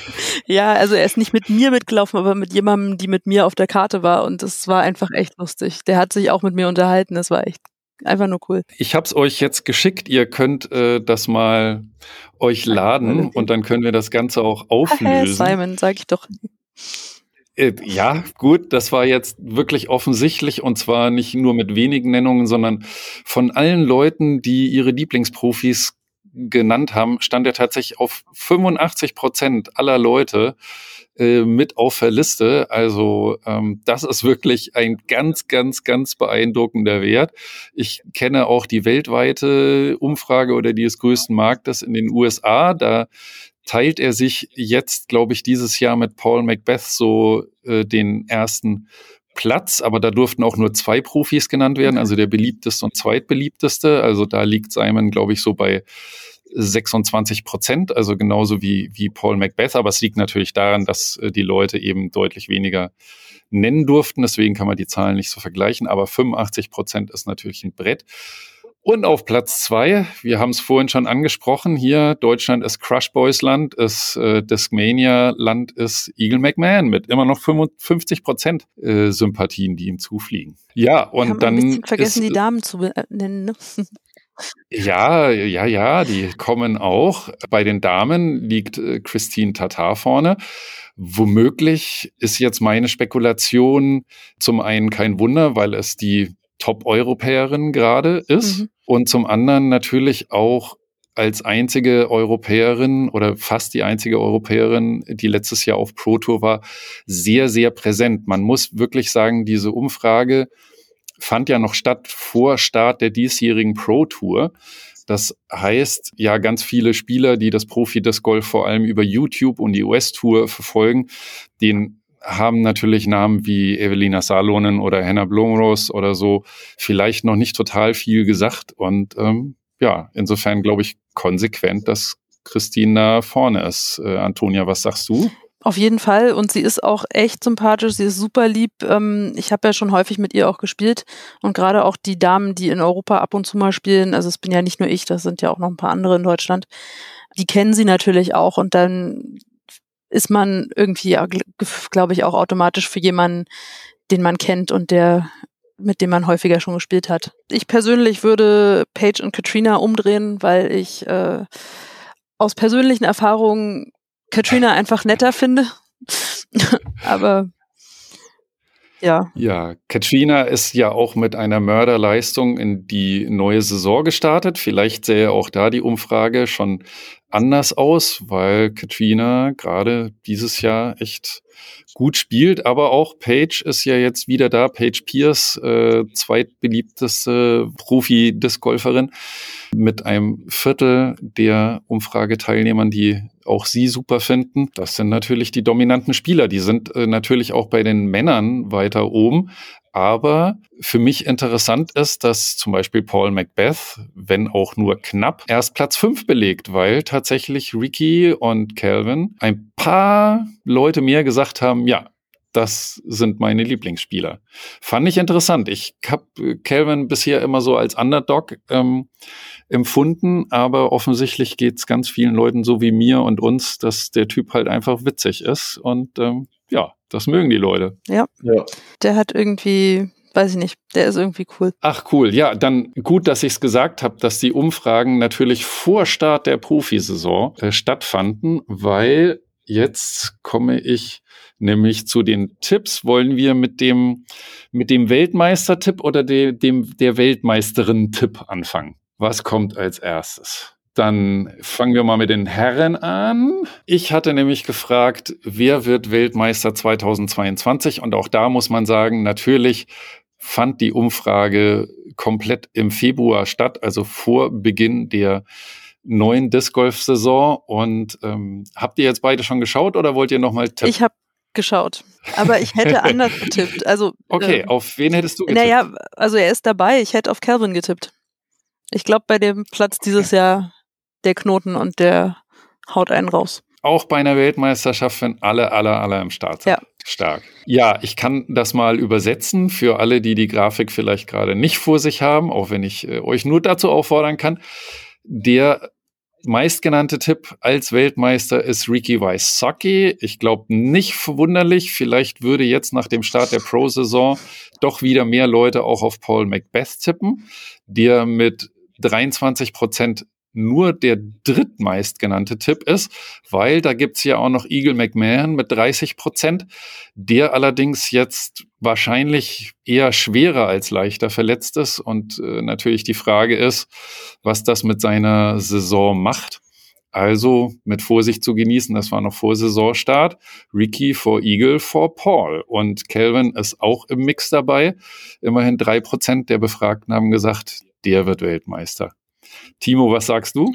Ja, also er ist nicht mit mir mitgelaufen, aber mit jemandem, die mit mir auf der Karte war. Und das war einfach echt lustig. Der hat sich auch mit mir unterhalten. Das war echt einfach nur cool. Ich habe es euch jetzt geschickt. Ihr könnt äh, das mal euch laden und dann können wir das Ganze auch Hey, auflösen. Simon, sag ich doch. Äh, ja, gut, das war jetzt wirklich offensichtlich und zwar nicht nur mit wenigen Nennungen, sondern von allen Leuten, die ihre Lieblingsprofis genannt haben, stand er tatsächlich auf 85 Prozent aller Leute äh, mit auf der Liste. Also ähm, das ist wirklich ein ganz, ganz, ganz beeindruckender Wert. Ich kenne auch die weltweite Umfrage oder die des größten Marktes in den USA. Da teilt er sich jetzt, glaube ich, dieses Jahr mit Paul Macbeth so äh, den ersten Platz, aber da durften auch nur zwei Profis genannt werden, also der beliebteste und zweitbeliebteste. Also da liegt Simon, glaube ich, so bei 26 Prozent, also genauso wie, wie Paul Macbeth. Aber es liegt natürlich daran, dass äh, die Leute eben deutlich weniger nennen durften. Deswegen kann man die Zahlen nicht so vergleichen. Aber 85 Prozent ist natürlich ein Brett. Und auf Platz zwei, wir haben es vorhin schon angesprochen, hier Deutschland ist Crush Boys Land, ist äh, Discmania Land, ist Eagle McMahon mit immer noch 55 Prozent äh, Sympathien, die ihm zufliegen. Ja, und dann ein bisschen vergessen, ist, die Damen zu äh, nennen. Ne? ja, ja, ja, die kommen auch. Bei den Damen liegt äh, Christine Tatar vorne. Womöglich ist jetzt meine Spekulation zum einen kein Wunder, weil es die Top-Europäerin gerade ist Mhm. und zum anderen natürlich auch als einzige Europäerin oder fast die einzige Europäerin, die letztes Jahr auf Pro Tour war, sehr, sehr präsent. Man muss wirklich sagen, diese Umfrage fand ja noch statt vor Start der diesjährigen Pro Tour. Das heißt, ja, ganz viele Spieler, die das Profi-Disc Golf vor allem über YouTube und die US-Tour verfolgen, den haben natürlich Namen wie Evelina Salonen oder Hannah Blomros oder so vielleicht noch nicht total viel gesagt. Und ähm, ja, insofern glaube ich konsequent, dass Christina vorne ist. Äh, Antonia, was sagst du? Auf jeden Fall. Und sie ist auch echt sympathisch. Sie ist super lieb. Ähm, ich habe ja schon häufig mit ihr auch gespielt. Und gerade auch die Damen, die in Europa ab und zu mal spielen, also es bin ja nicht nur ich, das sind ja auch noch ein paar andere in Deutschland, die kennen sie natürlich auch. Und dann ist man irgendwie, glaube ich, auch automatisch für jemanden, den man kennt und der mit dem man häufiger schon gespielt hat. Ich persönlich würde Paige und Katrina umdrehen, weil ich äh, aus persönlichen Erfahrungen Katrina einfach netter finde. Aber ja. Ja, Katrina ist ja auch mit einer Mörderleistung in die neue Saison gestartet. Vielleicht sähe auch da die Umfrage schon anders aus, weil Katrina gerade dieses Jahr echt gut spielt. Aber auch Paige ist ja jetzt wieder da. Paige Pierce, äh, zweitbeliebteste Profi-Discgolferin mit einem Viertel der Umfrageteilnehmern, die auch sie super finden. Das sind natürlich die dominanten Spieler. Die sind äh, natürlich auch bei den Männern weiter oben. Aber für mich interessant ist, dass zum Beispiel Paul Macbeth, wenn auch nur knapp, erst Platz 5 belegt, weil tatsächlich Ricky und Calvin ein paar Leute mehr gesagt haben, ja, das sind meine Lieblingsspieler. Fand ich interessant. Ich habe Calvin bisher immer so als Underdog ähm, empfunden, aber offensichtlich geht's ganz vielen Leuten so wie mir und uns, dass der Typ halt einfach witzig ist und ähm, ja, das mögen die Leute. Ja. ja. Der hat irgendwie weiß ich nicht, der ist irgendwie cool. Ach cool, ja, dann gut, dass ich es gesagt habe, dass die Umfragen natürlich vor Start der Profisaison äh, stattfanden, weil jetzt komme ich nämlich zu den Tipps. Wollen wir mit dem, mit dem Weltmeister-Tipp oder de, dem, der Weltmeisterin-Tipp anfangen? Was kommt als erstes? Dann fangen wir mal mit den Herren an. Ich hatte nämlich gefragt, wer wird Weltmeister 2022? Und auch da muss man sagen, natürlich fand die Umfrage komplett im Februar statt, also vor Beginn der neuen Disc Golf Saison. Und ähm, habt ihr jetzt beide schon geschaut oder wollt ihr noch mal tippen? Ich habe geschaut, aber ich hätte anders getippt. Also okay, äh, auf wen hättest du getippt? Naja, also er ist dabei. Ich hätte auf Calvin getippt. Ich glaube, bei dem Platz dieses Jahr der Knoten und der haut einen raus. Auch bei einer Weltmeisterschaft, wenn alle, alle, alle im Start sind. Ja. Stark. Ja, ich kann das mal übersetzen für alle, die die Grafik vielleicht gerade nicht vor sich haben, auch wenn ich äh, euch nur dazu auffordern kann. Der meistgenannte Tipp als Weltmeister ist Ricky Wysocki. Ich glaube nicht verwunderlich. Vielleicht würde jetzt nach dem Start der Pro-Saison doch wieder mehr Leute auch auf Paul Macbeth tippen, der mit 23 Prozent nur der drittmeist genannte Tipp ist, weil da gibt's ja auch noch Eagle McMahon mit 30 Prozent, der allerdings jetzt wahrscheinlich eher schwerer als leichter verletzt ist. Und äh, natürlich die Frage ist, was das mit seiner Saison macht. Also mit Vorsicht zu genießen, das war noch vor Saisonstart. Ricky vor Eagle vor Paul. Und Calvin ist auch im Mix dabei. Immerhin drei Prozent der Befragten haben gesagt, der wird Weltmeister. Timo, was sagst du?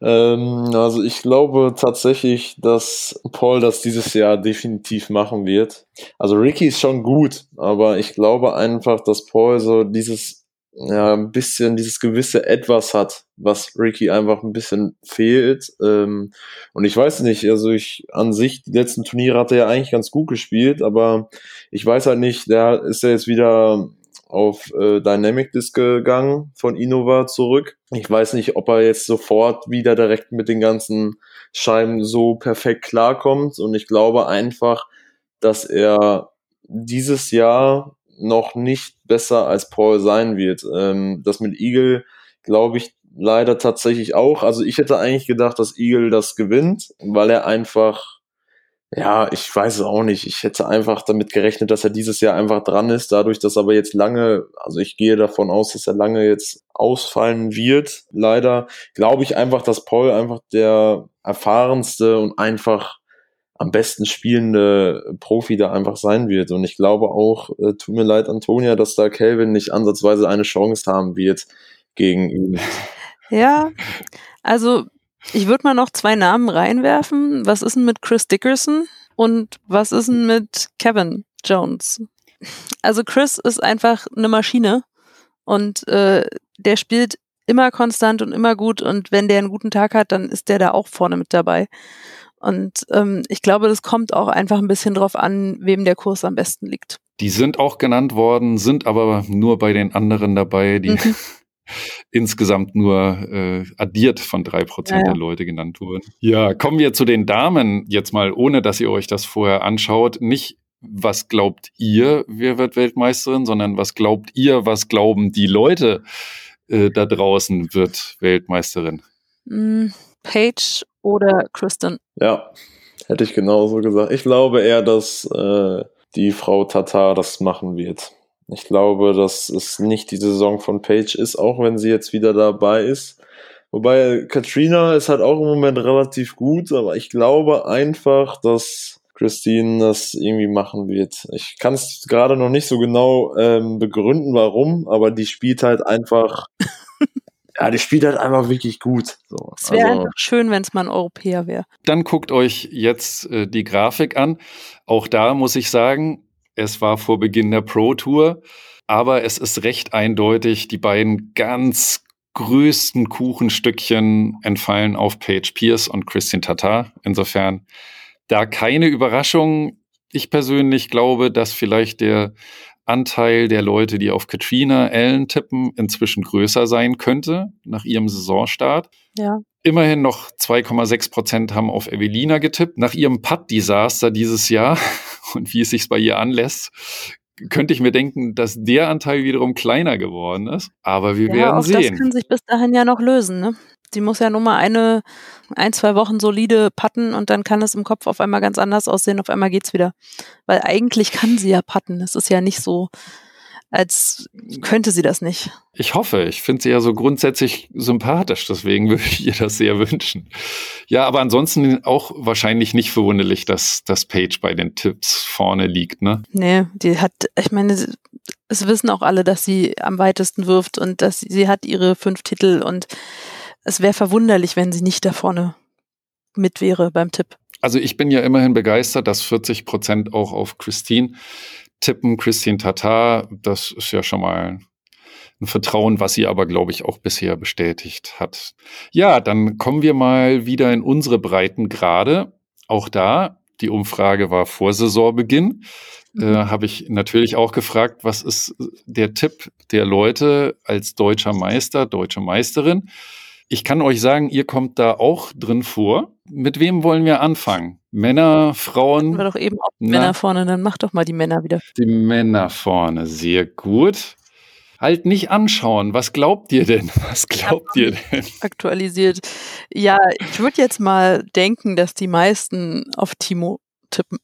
Ähm, also ich glaube tatsächlich, dass Paul das dieses Jahr definitiv machen wird. Also Ricky ist schon gut, aber ich glaube einfach, dass Paul so dieses ja, ein bisschen dieses gewisse Etwas hat, was Ricky einfach ein bisschen fehlt. Ähm, und ich weiß nicht, also ich an sich, die letzten Turniere hat er ja eigentlich ganz gut gespielt, aber ich weiß halt nicht, der ist ja jetzt wieder auf äh, Dynamic Disk gegangen von Innova zurück. Ich weiß nicht, ob er jetzt sofort wieder direkt mit den ganzen Scheiben so perfekt klarkommt und ich glaube einfach, dass er dieses Jahr noch nicht besser als Paul sein wird. Ähm, das mit Eagle glaube ich leider tatsächlich auch. Also ich hätte eigentlich gedacht, dass Eagle das gewinnt, weil er einfach ja, ich weiß es auch nicht. Ich hätte einfach damit gerechnet, dass er dieses Jahr einfach dran ist. Dadurch, dass aber jetzt lange, also ich gehe davon aus, dass er lange jetzt ausfallen wird. Leider glaube ich einfach, dass Paul einfach der erfahrenste und einfach am besten spielende Profi da einfach sein wird. Und ich glaube auch, äh, tut mir leid, Antonia, dass da Calvin nicht ansatzweise eine Chance haben wird gegen ihn. Ja, also ich würde mal noch zwei Namen reinwerfen. Was ist denn mit Chris Dickerson und was ist denn mit Kevin Jones? Also Chris ist einfach eine Maschine und äh, der spielt immer konstant und immer gut und wenn der einen guten Tag hat, dann ist der da auch vorne mit dabei. Und ähm, ich glaube, das kommt auch einfach ein bisschen drauf an, wem der Kurs am besten liegt. Die sind auch genannt worden, sind aber nur bei den anderen dabei, die mhm. Insgesamt nur äh, addiert von drei Prozent ja, ja. der Leute genannt wurden. Ja, kommen wir zu den Damen jetzt mal, ohne dass ihr euch das vorher anschaut. Nicht, was glaubt ihr, wer wird Weltmeisterin, sondern was glaubt ihr, was glauben die Leute äh, da draußen wird Weltmeisterin? Mm, Paige oder Kristen? Ja, hätte ich genauso gesagt. Ich glaube eher, dass äh, die Frau Tatar das machen wird. Ich glaube, dass es nicht die Saison von Paige ist, auch wenn sie jetzt wieder dabei ist. Wobei Katrina ist halt auch im Moment relativ gut, aber ich glaube einfach, dass Christine das irgendwie machen wird. Ich kann es gerade noch nicht so genau ähm, begründen, warum, aber die spielt halt einfach. ja, die spielt halt einfach wirklich gut. So, es wäre also, einfach schön, wenn es mal ein Europäer wäre. Dann guckt euch jetzt äh, die Grafik an. Auch da muss ich sagen, es war vor Beginn der Pro Tour, aber es ist recht eindeutig, die beiden ganz größten Kuchenstückchen entfallen auf Paige Pierce und Christian Tatar. Insofern da keine Überraschung. Ich persönlich glaube, dass vielleicht der Anteil der Leute, die auf Katrina Allen tippen, inzwischen größer sein könnte nach ihrem Saisonstart. Ja. Immerhin noch 2,6 Prozent haben auf Evelina getippt. Nach ihrem Putt-Desaster dieses Jahr und wie es sich bei ihr anlässt, könnte ich mir denken, dass der Anteil wiederum kleiner geworden ist. Aber wir ja, werden sehen. Das kann sich bis dahin ja noch lösen. Ne? Sie muss ja nur mal eine, ein, zwei Wochen solide patten und dann kann es im Kopf auf einmal ganz anders aussehen. Auf einmal geht's wieder. Weil eigentlich kann sie ja patten. Es ist ja nicht so, als könnte sie das nicht. Ich hoffe, ich finde sie ja so grundsätzlich sympathisch, deswegen würde ich ihr das sehr wünschen. Ja, aber ansonsten auch wahrscheinlich nicht verwunderlich, dass das Page bei den Tipps vorne liegt, ne? Nee, die hat, ich meine, es wissen auch alle, dass sie am weitesten wirft und dass sie, sie hat ihre fünf Titel und es wäre verwunderlich, wenn sie nicht da vorne mit wäre beim Tipp. Also ich bin ja immerhin begeistert, dass 40 Prozent auch auf Christine tippen. Christine Tatar, das ist ja schon mal ein Vertrauen, was sie aber, glaube ich, auch bisher bestätigt hat. Ja, dann kommen wir mal wieder in unsere Breiten gerade. Auch da, die Umfrage war vor Saisonbeginn. Äh, mhm. habe ich natürlich auch gefragt, was ist der Tipp der Leute als deutscher Meister, deutsche Meisterin? Ich kann euch sagen, ihr kommt da auch drin vor. Mit wem wollen wir anfangen? Männer, Frauen? Wir doch eben auch Männer vorne, dann mach doch mal die Männer wieder. Die Männer vorne, sehr gut. Halt nicht anschauen. Was glaubt ihr denn? Was glaubt ihr denn? Aktualisiert. Ja, ich würde jetzt mal denken, dass die meisten auf Timo tippen.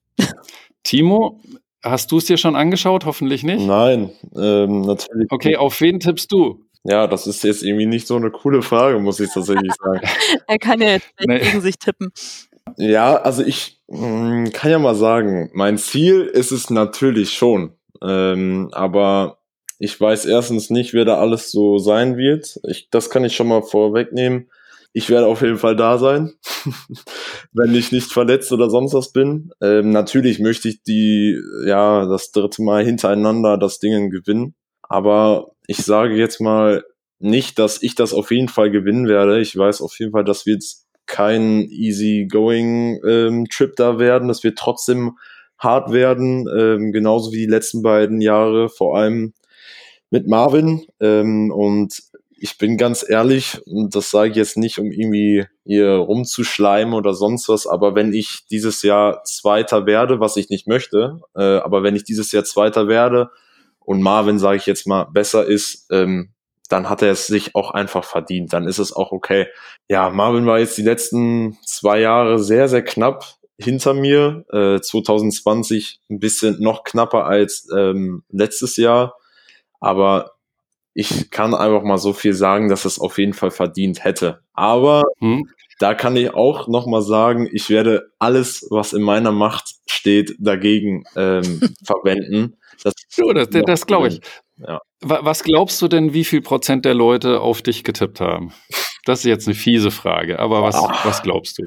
Timo, hast du es dir schon angeschaut? Hoffentlich nicht. Nein, ähm, natürlich. Okay, auf wen tippst du? Ja, das ist jetzt irgendwie nicht so eine coole Frage, muss ich tatsächlich sagen. er kann ja jetzt nee. gegen sich tippen. Ja, also ich mh, mm, kann ja mal sagen, mein Ziel ist es natürlich schon. Ähm, aber ich weiß erstens nicht, wer da alles so sein wird. Ich, das kann ich schon mal vorwegnehmen. Ich werde auf jeden Fall da sein, wenn ich nicht verletzt oder sonst was bin. Ähm, natürlich möchte ich die, ja, das dritte Mal hintereinander das Ding gewinnen. Aber ich sage jetzt mal nicht, dass ich das auf jeden Fall gewinnen werde. Ich weiß auf jeden Fall, dass wir jetzt kein easy-going ähm, Trip da werden. Das wird trotzdem hart werden, ähm, genauso wie die letzten beiden Jahre, vor allem mit Marvin. Ähm, und ich bin ganz ehrlich, und das sage ich jetzt nicht, um irgendwie hier rumzuschleimen oder sonst was, aber wenn ich dieses Jahr Zweiter werde, was ich nicht möchte, äh, aber wenn ich dieses Jahr Zweiter werde, und Marvin, sage ich jetzt mal, besser ist, ähm, dann hat er es sich auch einfach verdient. Dann ist es auch okay. Ja, Marvin war jetzt die letzten zwei Jahre sehr, sehr knapp hinter mir. Äh, 2020 ein bisschen noch knapper als ähm, letztes Jahr. Aber ich kann einfach mal so viel sagen, dass es auf jeden Fall verdient hätte. Aber hm. da kann ich auch noch mal sagen, ich werde alles, was in meiner Macht steht, dagegen ähm, verwenden. Das, so, das, das glaube ich. Ja. Was glaubst du denn, wie viel Prozent der Leute auf dich getippt haben? Das ist jetzt eine fiese Frage, aber was, was glaubst du?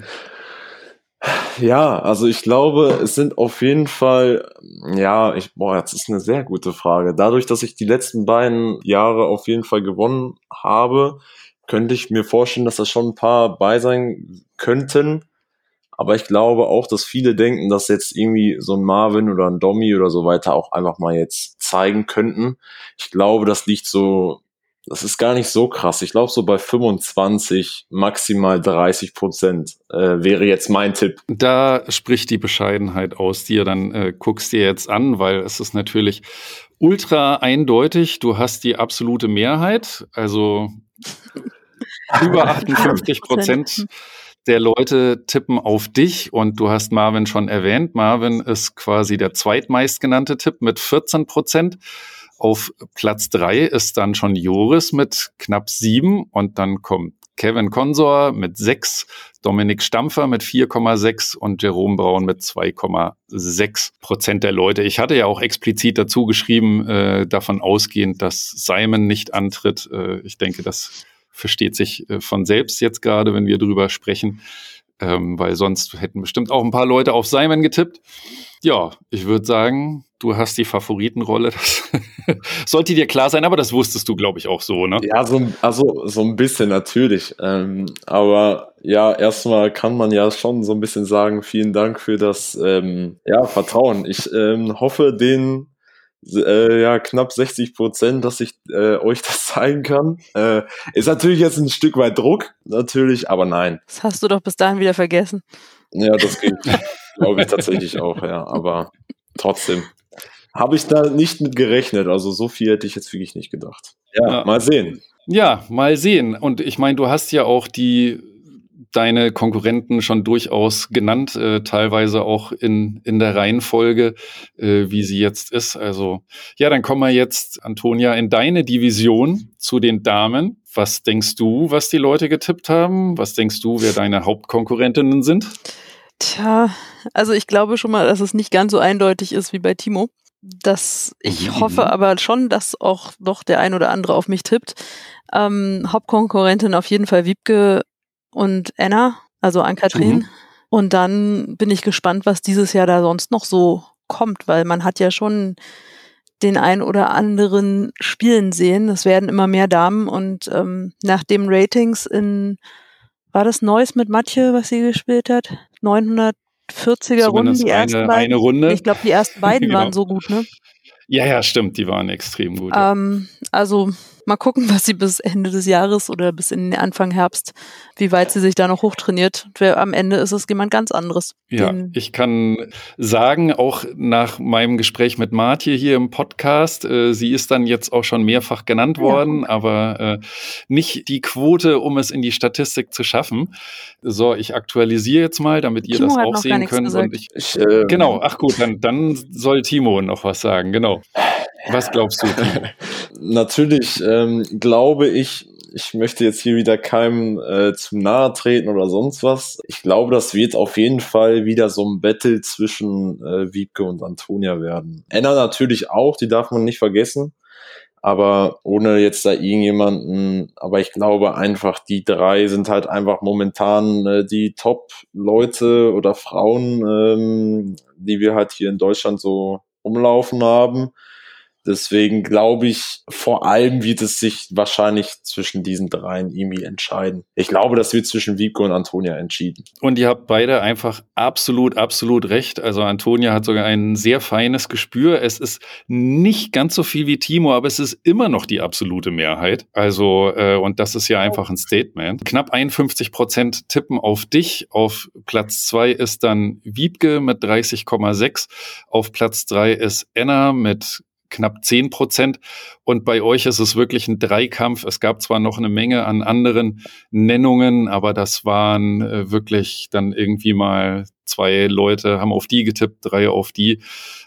Ja, also ich glaube, es sind auf jeden Fall, ja, ich, boah, das ist eine sehr gute Frage. Dadurch, dass ich die letzten beiden Jahre auf jeden Fall gewonnen habe, könnte ich mir vorstellen, dass da schon ein paar bei sein könnten. Aber ich glaube auch, dass viele denken, dass jetzt irgendwie so ein Marvin oder ein Domi oder so weiter auch einfach mal jetzt zeigen könnten. Ich glaube, das liegt so, das ist gar nicht so krass. Ich glaube, so bei 25, maximal 30 Prozent äh, wäre jetzt mein Tipp. Da spricht die Bescheidenheit aus dir. Dann äh, guckst dir jetzt an, weil es ist natürlich ultra eindeutig. Du hast die absolute Mehrheit, also über 58 Prozent der Leute tippen auf dich und du hast Marvin schon erwähnt. Marvin ist quasi der zweitmeistgenannte Tipp mit 14 Prozent. Auf Platz drei ist dann schon Joris mit knapp sieben und dann kommt Kevin Konsor mit sechs, Dominik Stampfer mit 4,6 und Jerome Braun mit 2,6 Prozent der Leute. Ich hatte ja auch explizit dazu geschrieben, äh, davon ausgehend, dass Simon nicht antritt. Äh, ich denke, das versteht sich äh, von selbst jetzt gerade, wenn wir drüber sprechen. ähm, weil sonst hätten bestimmt auch ein paar Leute auf Simon getippt. Ja, ich würde sagen, du hast die Favoritenrolle. Das sollte dir klar sein, aber das wusstest du, glaube ich, auch so, ne? Ja, so, also so ein bisschen natürlich. Ähm, aber ja, erstmal kann man ja schon so ein bisschen sagen, vielen Dank für das ähm, ja, Vertrauen. Ich ähm, hoffe, den äh, ja, knapp 60 Prozent, dass ich äh, euch das zeigen kann. Äh, ist natürlich jetzt ein Stück weit Druck, natürlich, aber nein. Das hast du doch bis dahin wieder vergessen. Ja, das geht, glaube ich tatsächlich auch, ja. Aber trotzdem habe ich da nicht mit gerechnet. Also so viel hätte ich jetzt wirklich nicht gedacht. Ja, ja. mal sehen. Ja, mal sehen. Und ich meine, du hast ja auch die deine Konkurrenten schon durchaus genannt, äh, teilweise auch in, in der Reihenfolge, äh, wie sie jetzt ist. Also ja, dann kommen wir jetzt, Antonia, in deine Division zu den Damen. Was denkst du, was die Leute getippt haben? Was denkst du, wer deine Hauptkonkurrentinnen sind? Tja, also ich glaube schon mal, dass es nicht ganz so eindeutig ist wie bei Timo. Das, ich mhm. hoffe aber schon, dass auch doch der ein oder andere auf mich tippt. Ähm, Hauptkonkurrentin auf jeden Fall Wiebke und Anna, also an Kathrin. Mhm. Und dann bin ich gespannt, was dieses Jahr da sonst noch so kommt, weil man hat ja schon den ein oder anderen spielen sehen. Es werden immer mehr Damen und ähm, nach dem Ratings in, war das Neues mit Matje, was sie gespielt hat? 940er Runden, die ersten eine, beiden. Eine Runde. Ich glaube, die ersten beiden genau. waren so gut, ne? Ja, ja, stimmt, die waren extrem gut. Ähm, also Mal gucken, was sie bis Ende des Jahres oder bis in den Anfang Herbst, wie weit sie sich da noch hochtrainiert. Am Ende ist es jemand ganz anderes. Ja, ich kann sagen, auch nach meinem Gespräch mit Martje hier im Podcast, äh, sie ist dann jetzt auch schon mehrfach genannt worden, ja. aber äh, nicht die Quote, um es in die Statistik zu schaffen. So, ich aktualisiere jetzt mal, damit ihr Timo das auch sehen könnt. Und ich, ich, äh, genau, ach gut, dann, dann soll Timo noch was sagen, genau. Was glaubst du? Natürlich ähm, glaube ich, ich möchte jetzt hier wieder keinem äh, zu nahe treten oder sonst was. Ich glaube, das wird auf jeden Fall wieder so ein Battle zwischen äh, Wiebke und Antonia werden. Anna natürlich auch, die darf man nicht vergessen. Aber ohne jetzt da irgendjemanden, aber ich glaube einfach, die drei sind halt einfach momentan äh, die Top-Leute oder Frauen, ähm, die wir halt hier in Deutschland so umlaufen haben. Deswegen glaube ich, vor allem wird es sich wahrscheinlich zwischen diesen dreien irgendwie entscheiden. Ich glaube, das wird zwischen Wiebke und Antonia entschieden. Und ihr habt beide einfach absolut, absolut recht. Also Antonia hat sogar ein sehr feines Gespür. Es ist nicht ganz so viel wie Timo, aber es ist immer noch die absolute Mehrheit. Also, äh, und das ist ja einfach ein Statement. Knapp 51 Prozent tippen auf dich. Auf Platz zwei ist dann Wiebke mit 30,6. Auf Platz drei ist Anna mit knapp 10 Prozent. Und bei euch ist es wirklich ein Dreikampf. Es gab zwar noch eine Menge an anderen Nennungen, aber das waren äh, wirklich dann irgendwie mal zwei Leute haben auf die getippt, drei auf die.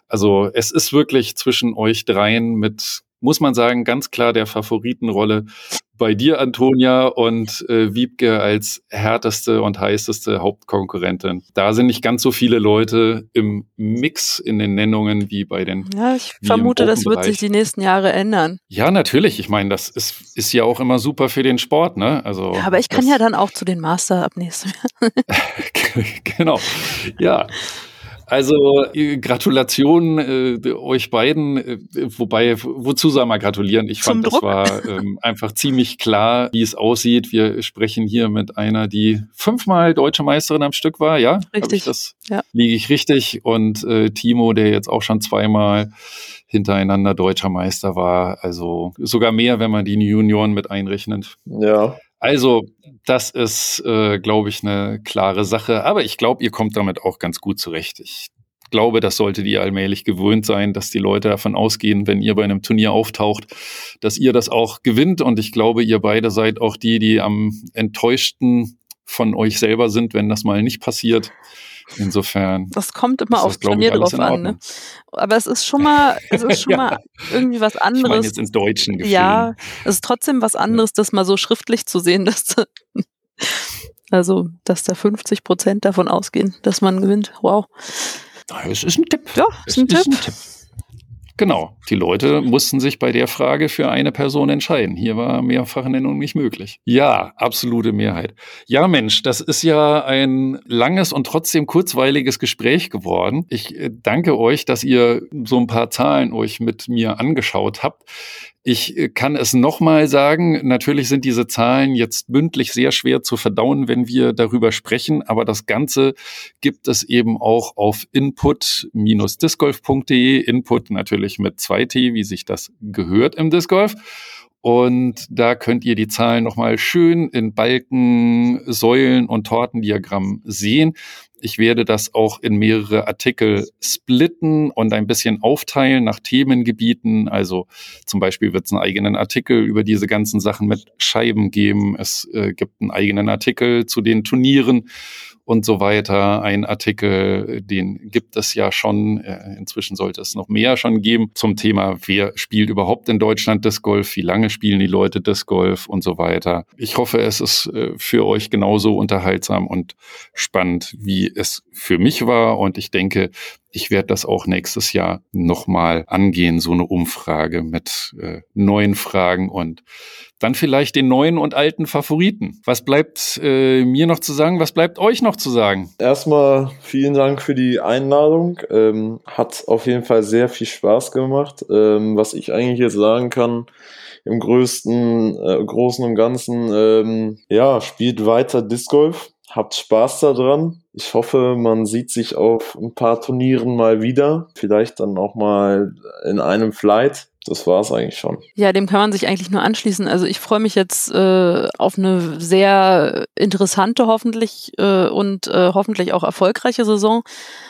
Also es ist wirklich zwischen euch dreien mit, muss man sagen, ganz klar der Favoritenrolle bei dir, Antonia, und äh, Wiebke als härteste und heißeste Hauptkonkurrentin. Da sind nicht ganz so viele Leute im Mix in den Nennungen wie bei den. Ja, ich vermute, das wird sich die nächsten Jahre ändern. Ja, natürlich. Ich meine, das ist, ist ja auch immer super für den Sport, ne? Also, ja, aber ich kann ja dann auch zu den Master ab nächstem Jahr. genau. Ja. Also äh, Gratulation äh, euch beiden, äh, wobei, wozu soll man gratulieren? Ich Zum fand, Druck. das war ähm, einfach ziemlich klar, wie es aussieht. Wir sprechen hier mit einer, die fünfmal deutsche Meisterin am Stück war, ja? Richtig. Ich das ja. liege ich richtig. Und äh, Timo, der jetzt auch schon zweimal hintereinander deutscher Meister war. Also sogar mehr, wenn man die Junioren mit einrechnet. Ja. Also, das ist, äh, glaube ich, eine klare Sache. Aber ich glaube, ihr kommt damit auch ganz gut zurecht. Ich glaube, das solltet ihr allmählich gewöhnt sein, dass die Leute davon ausgehen, wenn ihr bei einem Turnier auftaucht, dass ihr das auch gewinnt. Und ich glaube, ihr beide seid auch die, die am enttäuschten von euch selber sind, wenn das mal nicht passiert. Insofern. Das kommt immer aufs Turnier drauf an. Ne? Aber es ist schon mal, es ist schon ja. mal irgendwie was anderes. Ich meine jetzt ins Deutschen Gefühl. Ja, es ist trotzdem was anderes, das mal so schriftlich zu sehen, dass also, dass da 50 Prozent davon ausgehen, dass man gewinnt. Wow. Es ist ein Tipp. Ja, es ist ein, Tipp. Ist ein Tipp. Genau, die Leute mussten sich bei der Frage für eine Person entscheiden. Hier war Mehrfachnennung nicht möglich. Ja, absolute Mehrheit. Ja, Mensch, das ist ja ein langes und trotzdem kurzweiliges Gespräch geworden. Ich äh, danke euch, dass ihr so ein paar Zahlen euch mit mir angeschaut habt. Ich äh, kann es nochmal sagen, natürlich sind diese Zahlen jetzt mündlich sehr schwer zu verdauen, wenn wir darüber sprechen, aber das Ganze gibt es eben auch auf input-discgolf.de. Input natürlich mit 2T, wie sich das gehört im Disc Golf. Und da könnt ihr die Zahlen nochmal schön in Balken, Säulen und Tortendiagramm sehen. Ich werde das auch in mehrere Artikel splitten und ein bisschen aufteilen nach Themengebieten. Also zum Beispiel wird es einen eigenen Artikel über diese ganzen Sachen mit Scheiben geben. Es äh, gibt einen eigenen Artikel zu den Turnieren und so weiter. Ein Artikel, den gibt es ja schon. Äh, inzwischen sollte es noch mehr schon geben zum Thema, wer spielt überhaupt in Deutschland Disc Golf, wie lange spielen die Leute Disc Golf und so weiter. Ich hoffe, es ist äh, für euch genauso unterhaltsam und spannend, wie es für mich war. Und ich denke, ich werde das auch nächstes Jahr nochmal angehen, so eine Umfrage mit äh, neuen Fragen und dann vielleicht den neuen und alten Favoriten. Was bleibt äh, mir noch zu sagen? Was bleibt euch noch zu sagen? Erstmal vielen Dank für die Einladung. Ähm, hat auf jeden Fall sehr viel Spaß gemacht. Ähm, was ich eigentlich jetzt sagen kann, im größten, äh, Großen und Ganzen, ähm, ja, spielt weiter Disc Golf habt Spaß daran. Ich hoffe, man sieht sich auf ein paar Turnieren mal wieder. Vielleicht dann auch mal in einem Flight. Das war's eigentlich schon. Ja, dem kann man sich eigentlich nur anschließen. Also ich freue mich jetzt äh, auf eine sehr interessante hoffentlich äh, und äh, hoffentlich auch erfolgreiche Saison.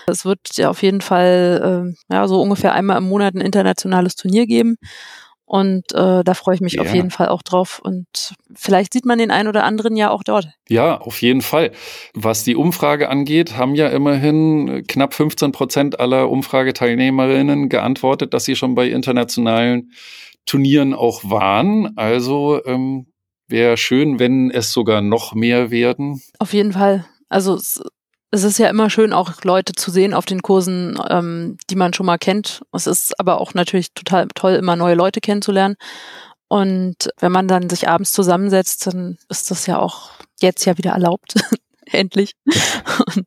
Es wird ja auf jeden Fall äh, ja so ungefähr einmal im Monat ein internationales Turnier geben. Und äh, da freue ich mich ja. auf jeden Fall auch drauf. Und vielleicht sieht man den einen oder anderen ja auch dort. Ja, auf jeden Fall. Was die Umfrage angeht, haben ja immerhin knapp 15 Prozent aller Umfrageteilnehmerinnen geantwortet, dass sie schon bei internationalen Turnieren auch waren. Also ähm, wäre schön, wenn es sogar noch mehr werden. Auf jeden Fall. Also es es ist ja immer schön, auch Leute zu sehen auf den Kursen, ähm, die man schon mal kennt. Es ist aber auch natürlich total toll, immer neue Leute kennenzulernen. Und wenn man dann sich abends zusammensetzt, dann ist das ja auch jetzt ja wieder erlaubt. Endlich. Und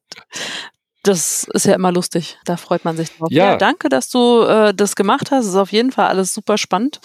das ist ja immer lustig. Da freut man sich drauf. Ja, ja danke, dass du äh, das gemacht hast. Es ist auf jeden Fall alles super spannend.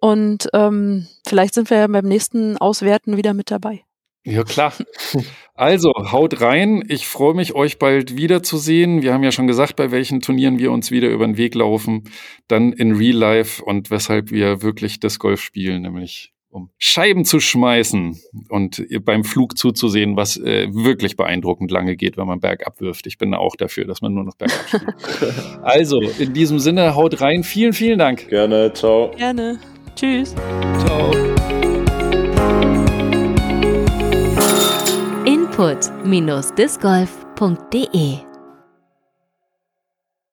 Und ähm, vielleicht sind wir ja beim nächsten Auswerten wieder mit dabei. Ja, klar. Also, haut rein. Ich freue mich, euch bald wiederzusehen. Wir haben ja schon gesagt, bei welchen Turnieren wir uns wieder über den Weg laufen. Dann in Real Life und weshalb wir wirklich das Golf spielen, nämlich um Scheiben zu schmeißen und beim Flug zuzusehen, was äh, wirklich beeindruckend lange geht, wenn man bergab wirft. Ich bin auch dafür, dass man nur noch bergab spielt. also, in diesem Sinne, haut rein. Vielen, vielen Dank. Gerne. Ciao. Gerne. Tschüss. Ciao. input-discgolf.de